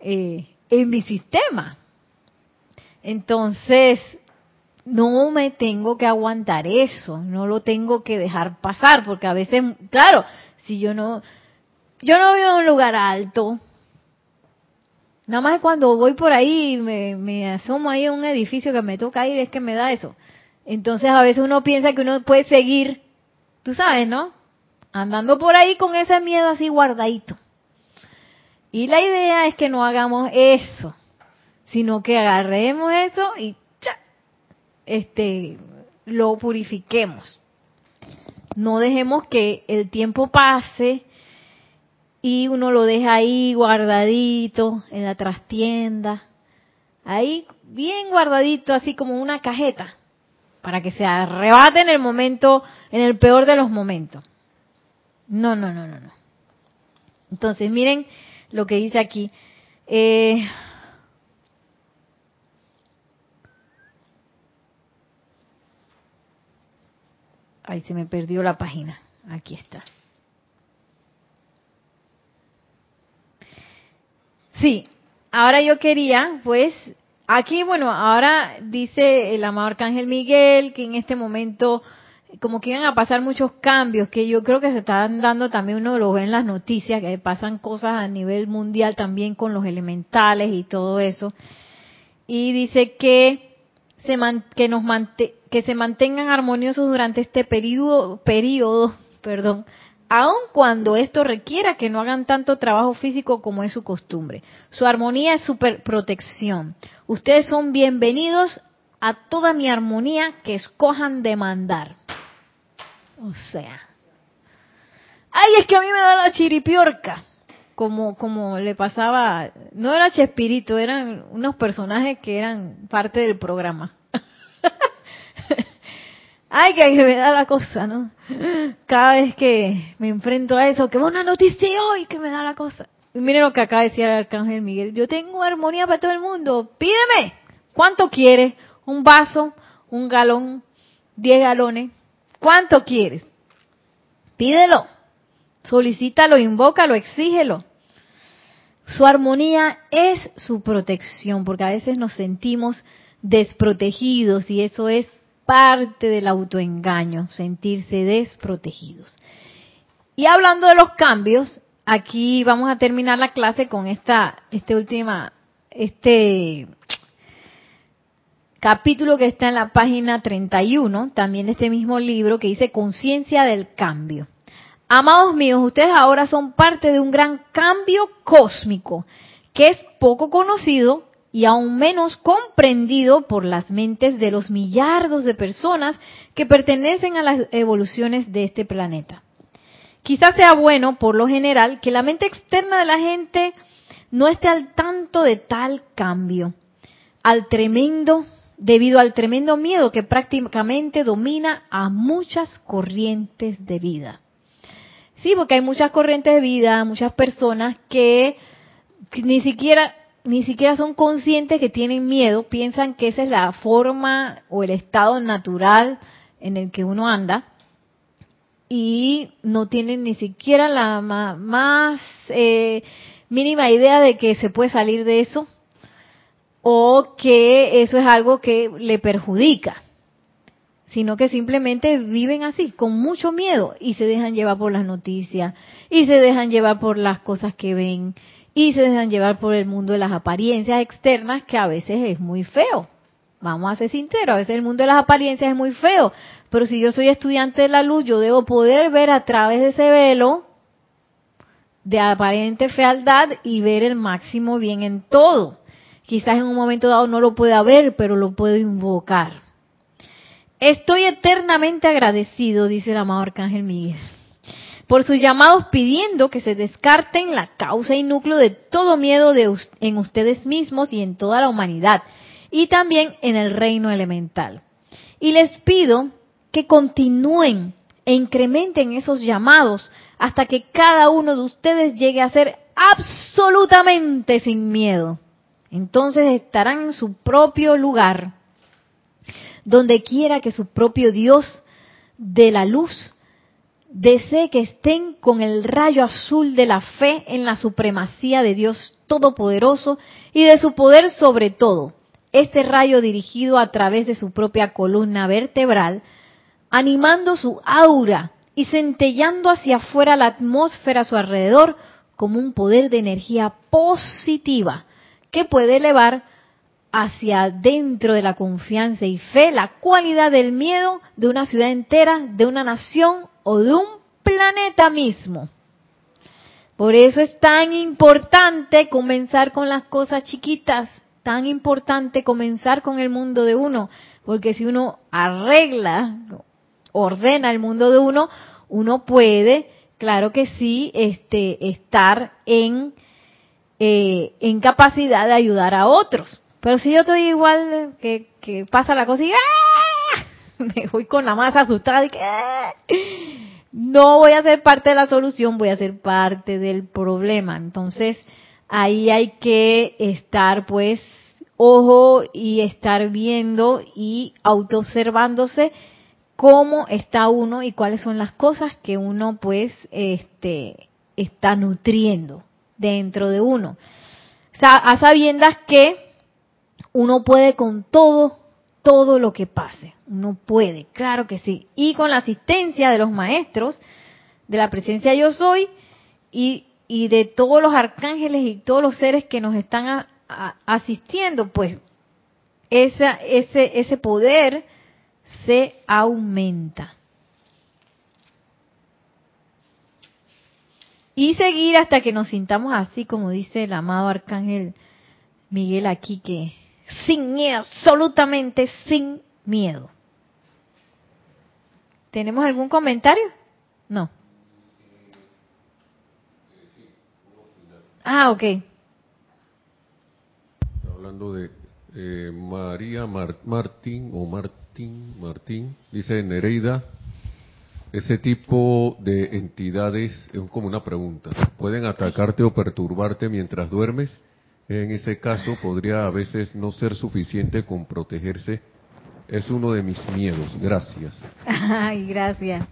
eh, en mi sistema. Entonces, no me tengo que aguantar eso, no lo tengo que dejar pasar, porque a veces, claro, si yo no, yo no vivo en un lugar alto, nada más cuando voy por ahí me, me asomo ahí a un edificio que me toca ir, es que me da eso. Entonces a veces uno piensa que uno puede seguir, tú sabes, ¿no? Andando por ahí con ese miedo así guardadito. Y la idea es que no hagamos eso, sino que agarremos eso y este lo purifiquemos. No dejemos que el tiempo pase y uno lo deja ahí guardadito en la trastienda, ahí bien guardadito, así como una cajeta, para que se arrebate en el momento, en el peor de los momentos. No, no, no, no, no. Entonces, miren lo que dice aquí. Eh, Ay, se me perdió la página. Aquí está. Sí, ahora yo quería, pues, aquí, bueno, ahora dice el amado Arcángel Miguel que en este momento como que iban a pasar muchos cambios que yo creo que se están dando también uno lo ve en las noticias que pasan cosas a nivel mundial también con los elementales y todo eso. Y dice que se que nos que se mantengan armoniosos durante este periodo periodo [laughs] perdón aun cuando esto requiera que no hagan tanto trabajo físico como es su costumbre su armonía es su protección ustedes son bienvenidos a toda mi armonía que escojan demandar o sea. Ay, es que a mí me da la chiripiorca. Como, como le pasaba, no era Chespirito, eran unos personajes que eran parte del programa. [laughs] Ay, que me da la cosa, ¿no? Cada vez que me enfrento a eso, que una noticia hoy, que me da la cosa. Y miren lo que acaba de decir el arcángel Miguel. Yo tengo armonía para todo el mundo. Pídeme. ¿Cuánto quieres? ¿Un vaso? ¿Un galón? ¿Diez galones? ¿Cuánto quieres? Pídelo. Solicítalo, invócalo, exígelo. Su armonía es su protección, porque a veces nos sentimos desprotegidos y eso es parte del autoengaño, sentirse desprotegidos. Y hablando de los cambios, aquí vamos a terminar la clase con esta, este última, este capítulo que está en la página 31, también de este mismo libro, que dice Conciencia del Cambio. Amados míos, ustedes ahora son parte de un gran cambio cósmico que es poco conocido y aún menos comprendido por las mentes de los millardos de personas que pertenecen a las evoluciones de este planeta. Quizás sea bueno, por lo general, que la mente externa de la gente no esté al tanto de tal cambio, al tremendo, debido al tremendo miedo que prácticamente domina a muchas corrientes de vida. Sí, porque hay muchas corrientes de vida, muchas personas que ni siquiera ni siquiera son conscientes que tienen miedo, piensan que esa es la forma o el estado natural en el que uno anda y no tienen ni siquiera la más eh, mínima idea de que se puede salir de eso o que eso es algo que le perjudica, sino que simplemente viven así, con mucho miedo y se dejan llevar por las noticias y se dejan llevar por las cosas que ven y se dejan llevar por el mundo de las apariencias externas que a veces es muy feo. Vamos a ser sinceros, a veces el mundo de las apariencias es muy feo, pero si yo soy estudiante de la luz, yo debo poder ver a través de ese velo de aparente fealdad y ver el máximo bien en todo. Quizás en un momento dado no lo pueda ver, pero lo puedo invocar. Estoy eternamente agradecido, dice el amado Arcángel Miguel por sus llamados pidiendo que se descarten la causa y núcleo de todo miedo en ustedes mismos y en toda la humanidad, y también en el reino elemental. Y les pido que continúen e incrementen esos llamados hasta que cada uno de ustedes llegue a ser absolutamente sin miedo. Entonces estarán en su propio lugar, donde quiera que su propio Dios de la luz desee que estén con el rayo azul de la fe en la supremacía de Dios Todopoderoso y de su poder sobre todo. Este rayo dirigido a través de su propia columna vertebral, animando su aura y centellando hacia afuera la atmósfera a su alrededor como un poder de energía positiva que puede elevar hacia dentro de la confianza y fe la cualidad del miedo de una ciudad entera, de una nación o de un planeta mismo. Por eso es tan importante comenzar con las cosas chiquitas, tan importante comenzar con el mundo de uno, porque si uno arregla, ordena el mundo de uno, uno puede, claro que sí, este, estar en, eh, en capacidad de ayudar a otros. Pero si yo estoy igual que, que pasa la cosa y ¡ah! [laughs] me voy con la más asustada y que ¡ah! no voy a ser parte de la solución, voy a ser parte del problema. Entonces, ahí hay que estar pues ojo y estar viendo y autoobservándose cómo está uno y cuáles son las cosas que uno pues este está nutriendo dentro de uno. O sea, a sabiendas que uno puede con todo, todo lo que pase. Uno puede, claro que sí. Y con la asistencia de los maestros, de la presencia yo soy y, de todos los arcángeles y todos los seres que nos están asistiendo, pues esa, ese, ese poder se aumenta. Y seguir hasta que nos sintamos así, como dice el amado arcángel Miguel aquí, que sin miedo, absolutamente sin miedo. ¿Tenemos algún comentario? No. Ah, ok. hablando de eh, María Martín o Martín Martín. Dice Nereida, ese tipo de entidades, es como una pregunta, ¿pueden atacarte o perturbarte mientras duermes? En ese caso podría a veces no ser suficiente con protegerse. Es uno de mis miedos. Gracias. [laughs] Ay, gracias.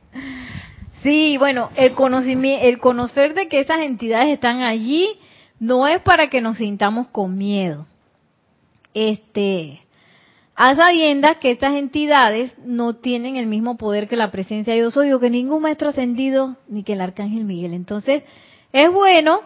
Sí, bueno, el conocimiento, el conocer de que esas entidades están allí no es para que nos sintamos con miedo. Este, a sabiendas que estas entidades no tienen el mismo poder que la presencia de Dios soy o que ningún maestro ascendido ni que el arcángel Miguel. Entonces, es bueno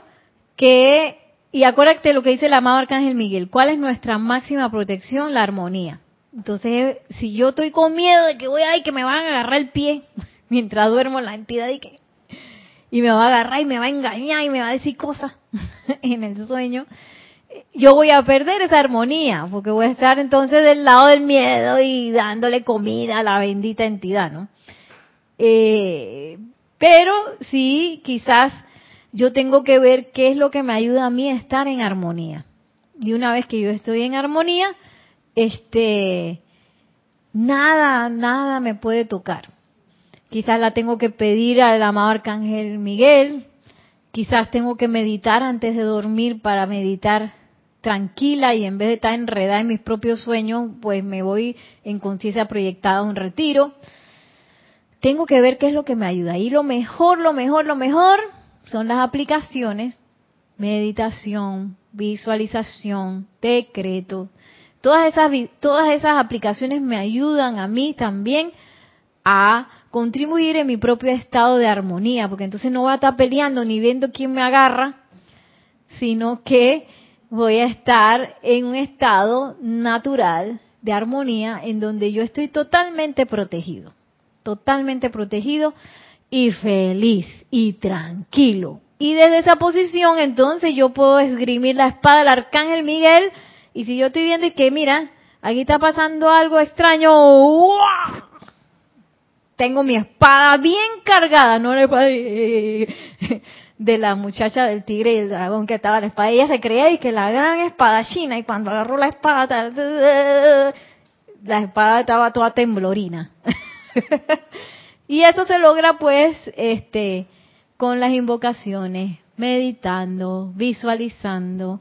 que, y acuérdate lo que dice el amado arcángel Miguel, ¿cuál es nuestra máxima protección? La armonía. Entonces, si yo estoy con miedo de que voy a, que me van a agarrar el pie, [laughs] mientras duermo la entidad y que y me va a agarrar y me va a engañar y me va a decir cosas [laughs] en el sueño, yo voy a perder esa armonía, porque voy a estar entonces del lado del miedo y dándole comida a la bendita entidad, ¿no? Eh, pero sí, quizás yo tengo que ver qué es lo que me ayuda a mí a estar en armonía. Y una vez que yo estoy en armonía, este, nada, nada me puede tocar. Quizás la tengo que pedir al amado Arcángel Miguel. Quizás tengo que meditar antes de dormir para meditar tranquila y en vez de estar enredada en mis propios sueños, pues me voy en conciencia proyectada a un retiro. Tengo que ver qué es lo que me ayuda. Y lo mejor, lo mejor, lo mejor son las aplicaciones, meditación, visualización, decreto. Todas esas, todas esas aplicaciones me ayudan a mí también a contribuir en mi propio estado de armonía, porque entonces no voy a estar peleando ni viendo quién me agarra, sino que voy a estar en un estado natural de armonía en donde yo estoy totalmente protegido, totalmente protegido y feliz y tranquilo. Y desde esa posición entonces yo puedo esgrimir la espada del arcángel Miguel y si yo estoy viendo que mira, aquí está pasando algo extraño, tengo mi espada bien cargada, no la [laughs] espada de la muchacha del tigre y el dragón que estaba la espada. Ella se creía y que la gran espada china y cuando agarró la espada, [laughs] la espada estaba toda temblorina. [laughs] y eso se logra pues, este, con las invocaciones, meditando, visualizando,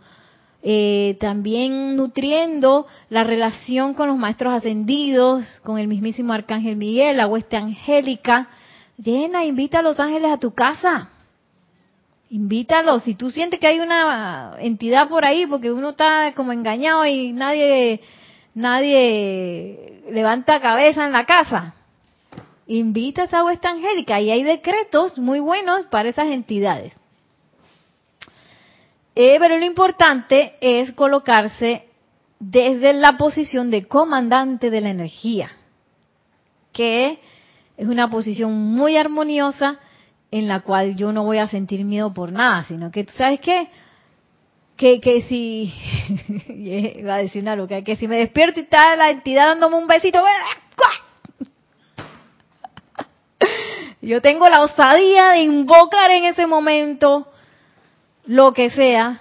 eh, también nutriendo la relación con los maestros ascendidos, con el mismísimo Arcángel Miguel, la hueste angélica. Llena, invita a los ángeles a tu casa. Invítalos. Si tú sientes que hay una entidad por ahí, porque uno está como engañado y nadie, nadie levanta cabeza en la casa, invita a esa angélica y hay decretos muy buenos para esas entidades. Eh, pero lo importante es colocarse desde la posición de comandante de la energía, que es una posición muy armoniosa en la cual yo no voy a sentir miedo por nada, sino que, ¿sabes qué? Que, que si, [laughs] iba a decir una loca, que si me despierto y está la entidad dándome un besito, yo tengo la osadía de invocar en ese momento lo que sea,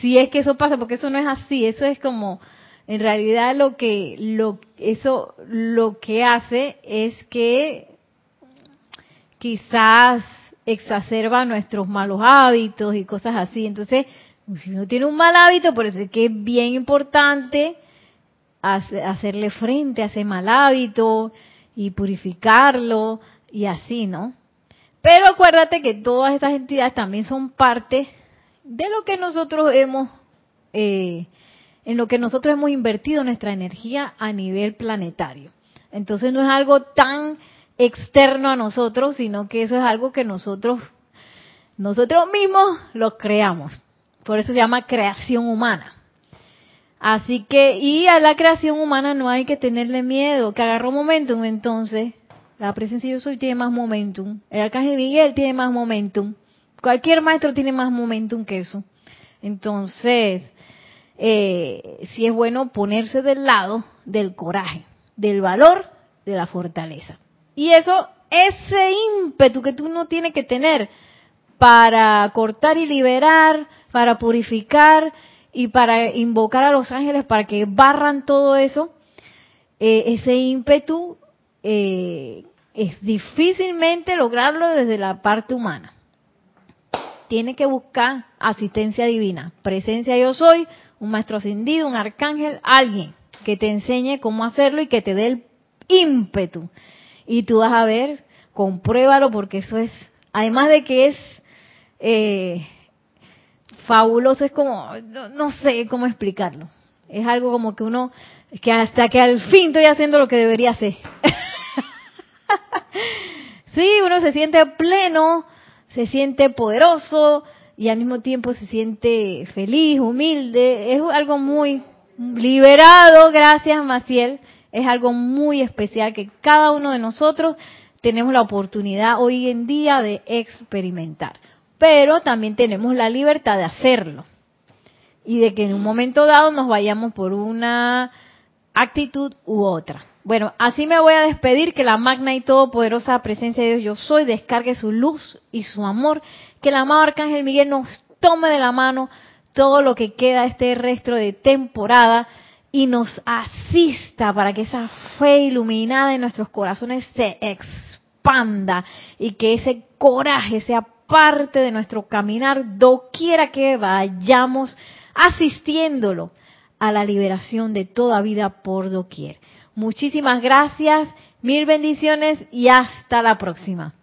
si es que eso pasa, porque eso no es así, eso es como, en realidad lo que, lo, eso lo que hace es que quizás exacerba nuestros malos hábitos y cosas así. Entonces, si uno tiene un mal hábito, por eso es que es bien importante hacerle frente a ese mal hábito y purificarlo y así, ¿no? Pero acuérdate que todas estas entidades también son parte de lo que nosotros hemos, eh, en lo que nosotros hemos invertido nuestra energía a nivel planetario. Entonces no es algo tan externo a nosotros, sino que eso es algo que nosotros, nosotros mismos lo creamos. Por eso se llama creación humana. Así que, y a la creación humana no hay que tenerle miedo, que agarró momentum entonces la presencia de yo soy tiene más momentum. El arcángel Miguel tiene más momentum. Cualquier maestro tiene más momentum que eso. Entonces, eh, sí es bueno ponerse del lado del coraje, del valor, de la fortaleza. Y eso, ese ímpetu que tú no tienes que tener para cortar y liberar, para purificar y para invocar a los ángeles para que barran todo eso, eh, ese ímpetu eh, es difícilmente lograrlo desde la parte humana. Tiene que buscar asistencia divina, presencia yo soy, un maestro ascendido, un arcángel, alguien que te enseñe cómo hacerlo y que te dé el ímpetu. Y tú vas a ver, compruébalo porque eso es, además de que es eh, fabuloso, es como, no, sé cómo explicarlo. Es algo como que uno, que hasta que al fin estoy haciendo lo que debería hacer. [laughs] [laughs] sí, uno se siente pleno, se siente poderoso y al mismo tiempo se siente feliz, humilde. Es algo muy liberado, gracias Maciel. Es algo muy especial que cada uno de nosotros tenemos la oportunidad hoy en día de experimentar pero también tenemos la libertad de hacerlo. Y de que en un momento dado nos vayamos por una actitud u otra. Bueno, así me voy a despedir, que la magna y todopoderosa presencia de Dios yo soy descargue su luz y su amor, que el amado Arcángel Miguel nos tome de la mano todo lo que queda este resto de temporada y nos asista para que esa fe iluminada en nuestros corazones se expanda y que ese coraje sea parte de nuestro caminar, doquiera que vayamos asistiéndolo a la liberación de toda vida por doquier. Muchísimas gracias, mil bendiciones y hasta la próxima.